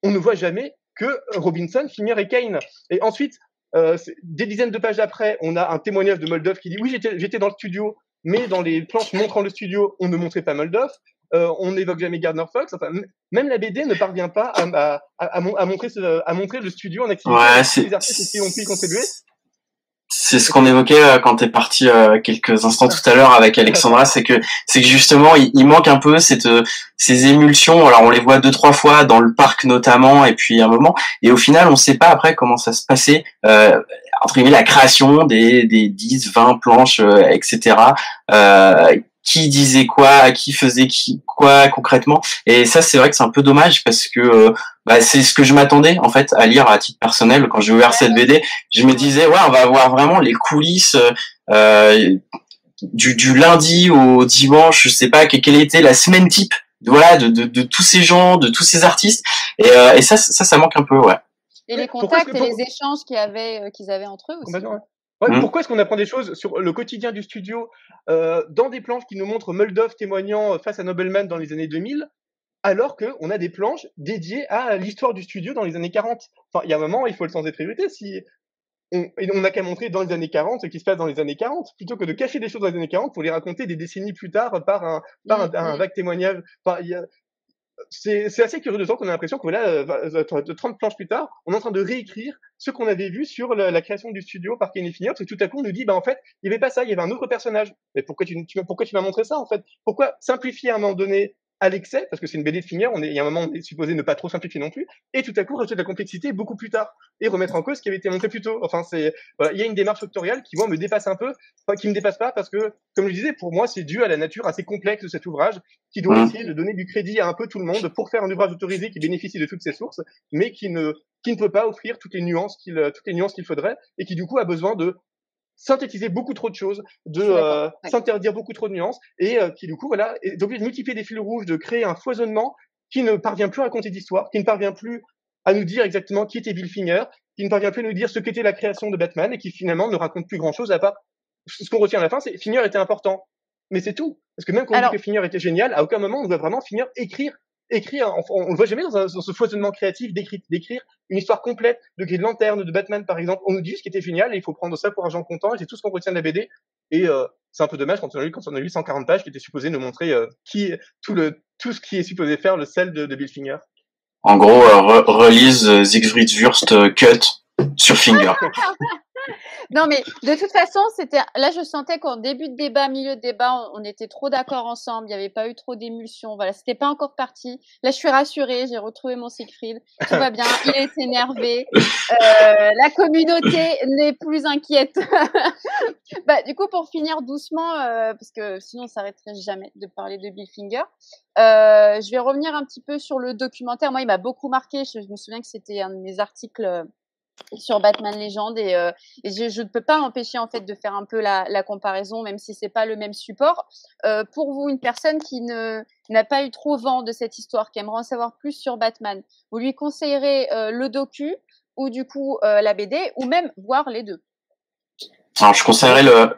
on ne voit jamais que Robinson, Finger et Kane. Et ensuite, euh, des dizaines de pages après, on a un témoignage de Moldoff qui dit oui, j'étais dans le studio, mais dans les planches montrant le studio, on ne montrait pas Moldoff. on n'évoque jamais Gardner Fox. Enfin, même la BD ne parvient pas à, à, montrer, à montrer le studio en activité. Ouais, c'est, les artistes qui ont pu contribuer. C'est ce qu'on évoquait euh, quand t'es parti euh, quelques instants tout à l'heure avec Alexandra, c'est que c'est que justement il, manque un peu cette euh, ces émulsions. Alors on les voit deux trois fois dans le parc notamment, et puis un moment, et au final on sait pas après comment ça se passait euh, entre guillemets la création des des 10, 20 planches, etc. Euh, qui disait quoi, qui faisait qui quoi concrètement. Et ça, c'est vrai que c'est un peu dommage parce que euh, bah, c'est ce que je m'attendais en fait à lire à titre personnel quand j'ai ouvert cette BD. Je me disais ouais, on va avoir vraiment les coulisses. Euh, du, du lundi au dimanche, je sais pas quelle était la semaine type, voilà, de, de, de tous ces gens, de tous ces artistes, et, euh, et ça, ça, ça manque un peu, ouais. Et les contacts et les échanges qu'ils avaient, qu'ils avaient entre eux aussi. Mmh. Pourquoi est-ce qu'on apprend des choses sur le quotidien du studio euh, dans des planches qui nous montrent Muldov témoignant face à Nobleman dans les années 2000, alors qu'on a des planches dédiées à l'histoire du studio dans les années 40 Enfin, il y a un moment, il faut le sens des priorités. Si on, on n'a qu'à montrer dans les années 40 ce qui se passe dans les années 40, plutôt que de cacher des choses dans les années 40 pour les raconter des décennies plus tard par un, par un, un, mmh, mmh. vague témoignage. Y a, c'est assez curieux de temps qu'on a l'impression que voilà, 30 euh, planches plus tard, on est en train de réécrire ce qu'on avait vu sur la, création du studio par Kenny parce que tout à coup on nous dit, bah en fait, il n'y avait pas ça, il y avait un autre personnage. Mais pourquoi tu, pourquoi tu m'as montré ça en fait? Pourquoi simplifier à un moment donné à l'excès, parce que c'est une BD de finir, on est, il y a un moment, on est supposé ne pas trop simplifier non plus, et tout à coup rajouter de la complexité beaucoup plus tard, et remettre en cause ce qui avait été montré plus tôt. Enfin, c'est, voilà, il y a une démarche factorielle qui, moi, me dépasse un peu, enfin, qui me dépasse pas, parce que, comme je disais, pour moi, c'est dû à la nature assez complexe de cet ouvrage, qui doit mmh. essayer de donner du crédit à un peu tout le monde pour faire un ouvrage autorisé qui bénéficie de toutes ses sources, mais qui ne, qui ne peut pas offrir toutes les nuances qu'il, toutes les nuances qu'il faudrait, et qui, du coup, a besoin de synthétiser beaucoup trop de choses, de euh, s'interdire beaucoup trop de nuances, et euh, qui du coup voilà est obligé de multiplier des fils rouges, de créer un foisonnement qui ne parvient plus à raconter d'histoire, qui ne parvient plus à nous dire exactement qui était Bill Finger, qui ne parvient plus à nous dire ce qu'était la création de Batman, et qui finalement ne raconte plus grand-chose à part ce qu'on retient à la fin, c'est Finger était important, mais c'est tout. Parce que même quand on dit que Finger était génial, à aucun moment on doit vraiment finir écrire écrire, on, ne voit jamais dans, ce foisonnement créatif d'écrire une histoire complète de Green Lantern, de Batman par exemple. On nous dit ce qui était génial et il faut prendre ça pour un genre content et c'est tout ce qu'on retient de la BD. Et euh, c'est un peu dommage quand on a lu quand on a lu 140 pages qui étaient supposées nous montrer euh, qui tout le tout ce qui est supposé faire le sel de, de Bill Finger. En gros, euh, release Siegfried Wurst cut sur Finger. non, mais de toute façon, c'était là, je sentais qu'en début de débat, milieu de débat, on, était trop d'accord ensemble. Il n'y avait pas eu trop d'émulsion. Voilà, c'était pas encore parti. Là, je suis rassurée. J'ai retrouvé mon Siegfried. Tout va bien. Il est énervé. Euh, la communauté n'est plus inquiète. bah, du coup, pour finir doucement, euh, parce que sinon, on s'arrêterait jamais de parler de Bill Finger. Euh, je vais revenir un petit peu sur le documentaire. Moi, il m'a beaucoup marqué. je me souviens que c'était un de mes articles sur Batman Légende et, euh, et je, ne peux pas empêcher en fait de faire un peu la, la comparaison même si c'est pas le même support. Euh, pour vous une personne qui ne n'a pas eu trop vent de cette histoire qui aimerait en savoir plus sur Batman vous lui conseillerez euh, le docu ou du coup euh, la BD ou même voir les deux? Alors je conseillerais le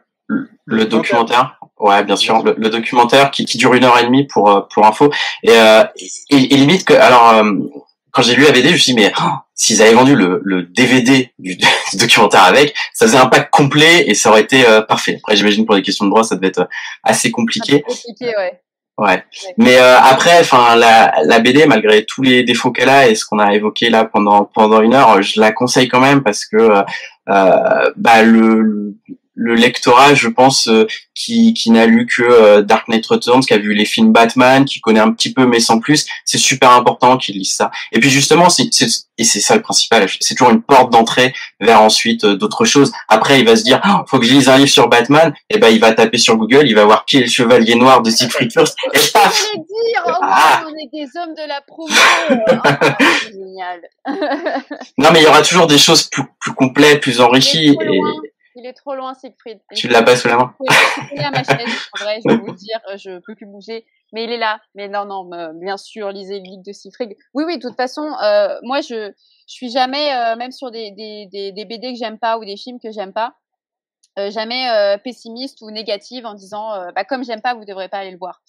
le, documentaire. ouais bien sûr. Le, le documentaire qui, qui, dure une heure et demie pour pour info. Et, et, et limite que alors quand j'ai lu la BD, je me suis dit, mais oh, s'ils avaient vendu le, le DVD du, documentaire avec, ça faisait un pack complet et ça aurait été euh, parfait. Après, j'imagine pour des questions de droit, ça devait être euh, assez compliqué. compliqué, ouais. Ouais. Mais euh, après, enfin, la, la BD, malgré tous les défauts qu'elle a et ce qu'on a évoqué là pendant pendant une heure, je la conseille quand même parce que euh, bah, le, le lectorat, je pense, euh, qui, qui n'a lu que euh, Dark Knight Returns, qui a vu les films Batman, qui connaît un petit peu mais sans plus, c'est super important qu'il lise ça. Et puis justement, c'est, et c'est ça le principal, c'est toujours une porte d'entrée vers ensuite euh, d'autres choses. Après, il va se dire, oh, faut que je lise un livre sur Batman, et ben il va taper sur Google, il va voir qui est le chevalier noir de Siegfried First, et paf dire, oh, ah. on est des hommes de la promo. Oh, génial. non, mais il y aura toujours des choses plus, plus complètes, plus enrichies. Et, il est trop loin, Siegfried. Tu l'as pas sous la main Il est à ma chaise, en vrai, je vais vous dire, je peux plus bouger. Mais il est là. Mais non, non, bien sûr, lisez le livre de Siegfried. Oui, oui, de toute façon, euh, moi, je, je suis jamais, euh, même sur des, des, des, des BD que j'aime pas ou des films que j'aime pas, euh, jamais euh, pessimiste ou négative en disant euh, bah, comme j'aime pas vous devrez pas aller le voir.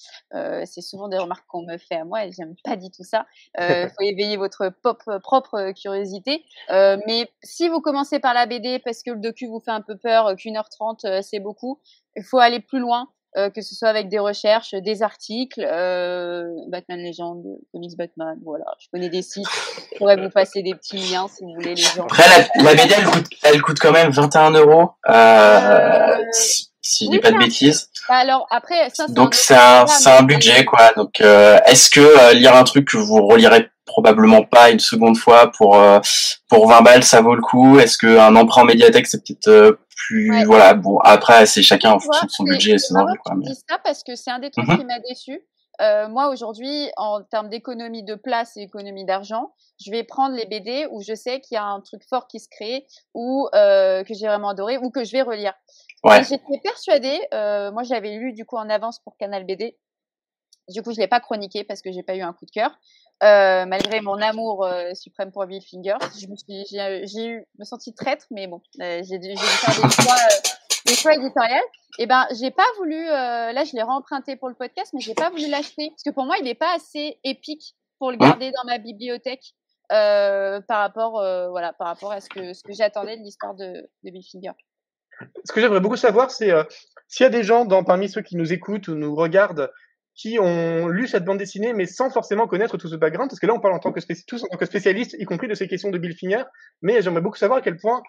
C'est souvent des remarques qu'on me fait à moi et j'aime pas du tout ça. Il faut éveiller votre pop, propre curiosité. Mais si vous commencez par la BD parce que le docu vous fait un peu peur qu'une heure trente c'est beaucoup il faut aller plus loin euh, que ce soit avec des recherches, des articles, euh, Batman Legend, Comics Batman, voilà. Je connais des sites, je pourrais vous passer des petits liens si vous voulez les gens. Après, la, la BD, elle coûte, elle coûte quand même 21 euros, euh, si, je dis pas de un- bêtises. Bah, alors après, ça, Donc c'est un, un, c'est un budget, quoi. Donc, euh, est-ce que euh, lire un truc que vous relirez probablement pas une seconde fois pour euh, pour 20 balles, ça vaut le coup? Est-ce qu'un emprunt en médiathèque, c'est peut-être plus... Ouais. Voilà, bon, après, c'est chacun en fonction de son budget et ses envies, que quoi. Mais... dises ça parce que c'est un des trucs Mhm. qui m'a déçu. Euh, moi aujourd'hui, en termes d'économie de place et économie d'argent, je vais prendre les BD où je sais qu'il y a un truc fort qui se crée ou euh, que j'ai vraiment adoré ou que je vais relire. Ouais. J'étais persuadée, euh, moi j'avais lu du coup en avance pour Canal BD. Du coup, je l'ai pas chroniqué parce que j'ai pas eu un coup de cœur. Euh, malgré mon amour euh, suprême pour Bill Finger, je me suis, j'ai, eu, me senti traître, mais bon, euh, j'ai, dû- faire des choix, euh, des choix éditoriaux. Et ben, j'ai pas voulu, euh, là, je l'ai remprunté pour le podcast, mais j'ai pas voulu l'acheter parce que pour moi, il est pas assez épique pour le Hein garder dans ma bibliothèque euh, par rapport, euh, voilà, par rapport à ce que ce que j'attendais de l'histoire de, de Bill Finger. Ce que j'aimerais beaucoup savoir, c'est euh, s'il y a des gens dans, parmi ceux qui nous écoutent ou nous regardent qui ont lu cette bande dessinée, mais sans forcément connaître tout ce background, parce que là, on parle en tant que, tous en tant que spécialistes, y compris de ces questions de Bill Finger, mais j'aimerais beaucoup savoir à quel point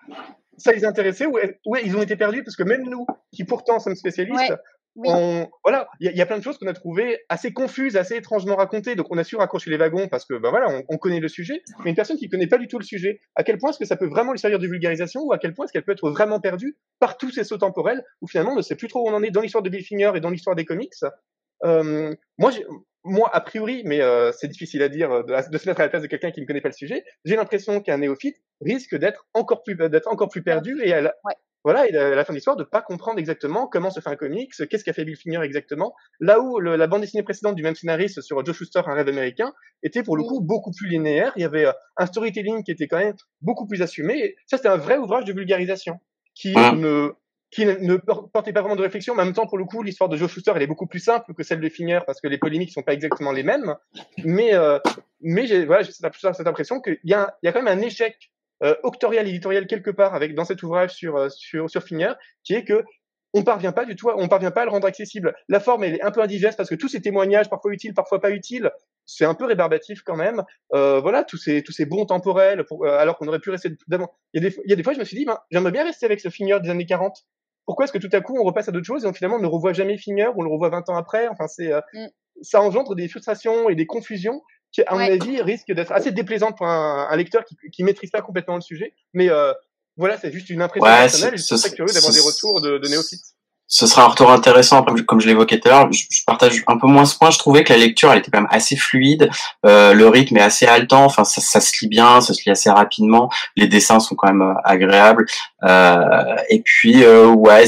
ça les intéressait, ou, ou ils ont été perdus, parce que même nous, qui pourtant sommes spécialistes, oui. on, voilà, il y, a- il y a plein de choses qu'on a trouvées assez confuses, assez étrangement racontées, donc on a su raccrocher les wagons parce que, ben voilà, on, on connaît le sujet, mais une personne qui connaît pas du tout le sujet, à quel point est-ce que ça peut vraiment lui servir de vulgarisation, ou à quel point est-ce qu'elle peut être vraiment perdue par tous ces sauts temporels, où finalement on ne sait plus trop où on en est dans l'histoire de Bill Finger et dans l'histoire des comics? Euh, moi, moi, a priori, mais euh, c'est difficile à dire euh, de, de se mettre à la place de quelqu'un qui ne connaît pas le sujet. J'ai l'impression qu'un néophyte risque d'être encore plus d'être encore plus perdu et à la, Ouais. Voilà, et à la fin de l'histoire de pas comprendre exactement comment se fait un comics, qu'est-ce qu'a fait Bill Finger exactement. Là où le- la bande dessinée précédente du même scénariste sur Joe Shuster, un rêve américain, était pour le coup beaucoup plus linéaire. Il y avait euh, un storytelling qui était quand même beaucoup plus assumé. Et ça, c'était un vrai ouvrage de vulgarisation qui Ouais. ne qui ne- ne por- portait pas vraiment de réflexion. Mais en même temps, pour le coup, l'histoire de Joe Shuster, elle est beaucoup plus simple que celle de Finger parce que les polémiques sont pas exactement les mêmes. Mais, euh, mais j'ai, voilà, j'ai cette, cette impression qu'il y a, il y a quand même un échec euh, octorial, éditorial quelque part avec dans cet ouvrage sur, euh, sur, sur Finger, qui est que on parvient pas du tout, à- on parvient pas à le rendre accessible. La forme, elle est un peu indigeste parce que tous ces témoignages, parfois utiles, parfois pas utiles, c'est un peu rébarbatif quand même. Euh, voilà, tous ces, tous ces bons temporels, pour- euh, alors qu'on aurait pu rester d'avant. Il y a des, il y a des fois, je me suis dit, ben, j'aimerais bien rester avec ce Finger des années 40. Pourquoi est-ce que tout à coup on repasse à d'autres choses et on, finalement on ne revoit jamais Finger, on le revoit 20 ans après? Enfin, c'est, euh, Mm. ça engendre des frustrations et des confusions qui, à mon avis, risquent d'être assez déplaisantes pour un, un lecteur qui, qui maîtrise pas complètement le sujet. Mais euh, voilà, c'est juste une impression Ouais, personnelle. Je suis très ce- curieux d'avoir des retours de, de néophytes. ce sera un retour intéressant, comme, comme je l'évoquais tout à l'heure. Je, je partage un peu moins ce point. Je trouvais que la lecture, elle était quand même assez fluide. Euh, le rythme est assez haletant. Enfin, ça, ça se lit bien, ça se lit assez rapidement. Les dessins sont quand même euh, agréables. Euh, et puis, euh, ouais,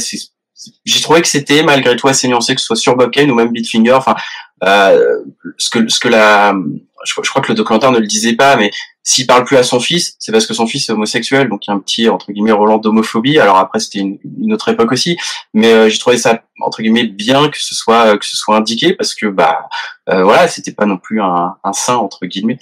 j'ai trouvé que c'était malgré tout assez nuancé, que ce soit sur Bobken ou même Bitfinger. Enfin, euh, ce que ce que la, je, crois- que le documentaire ne le disait pas, mais s'il parle plus à son fils, c'est parce que son fils est homosexuel, donc il y a un petit entre guillemets Roland d'homophobie. Alors après, c'était une, une autre époque aussi, mais euh, j'ai trouvé ça entre guillemets bien que ce soit que ce soit indiqué parce que bah euh, voilà, c'était pas non plus un, un saint entre guillemets.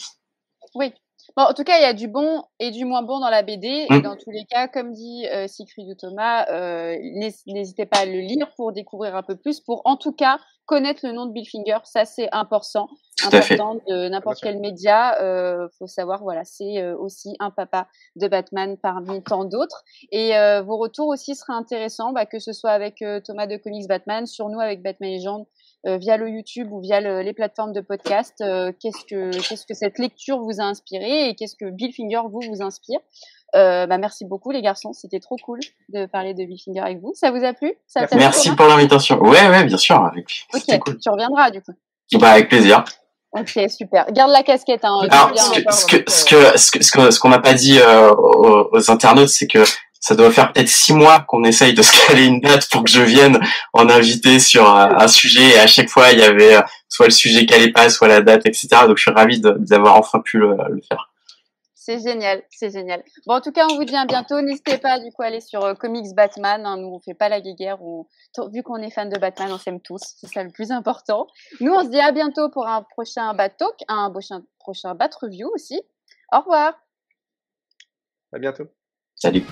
Oui. Bon, en tout cas, il y a du bon et du moins bon dans la BD. Et Mm. dans tous les cas, comme dit euh, Siegfried ou Thomas, euh, n'hés- n'hésitez pas à le lire pour découvrir un peu plus, pour en tout cas connaître le nom de Bill Finger. Ça, c'est important. Tout important de n'importe quel média. Euh, faut savoir, voilà, c'est euh, aussi un papa de Batman parmi tant d'autres. Et euh, vos retours aussi seraient intéressants, bah, que ce soit avec Thomas de Comics Batman, sur nous avec Batman Legend, euh, via le YouTube ou via le- les plateformes de podcast. euh, qu'est-ce que qu'est-ce que cette lecture vous a inspiré et qu'est-ce que Bill Finger vous vous inspire euh, bah, merci beaucoup les garçons, c'était trop cool de parler de Bill Finger avec vous. Ça vous a plu? Ça Merci pour l'invitation. Ouais, ouais, bien sûr. Avec... Ok, cool. tu reviendras du coup. Bah, avec plaisir. Ok, super. Garde la casquette. Hein, Alors, bien, ce que, ce que, ce que, ce que, ce que- ce qu'on n'a pas dit euh, aux, aux internautes, c'est que ça doit faire peut-être six mois qu'on essaye de se caler une date pour que je vienne en invité sur un sujet. Et à chaque fois, il y avait euh, soit le sujet qui allait pas, soit la date, etc. Donc, je suis ravi d'avoir enfin pu le, le faire. C'est génial, c'est génial. Bon, en tout cas, on vous dit à bientôt. N'hésitez pas du coup à aller sur euh, Comics Batman. hein. Nous, on fait pas la guéguerre. On... Vu qu'on est fan de Batman, on s'aime tous. C'est ça le plus important. Nous, on se dit à bientôt pour un prochain Bat Talk, un prochain, prochain Bat Review aussi. Au revoir. À bientôt. Salut.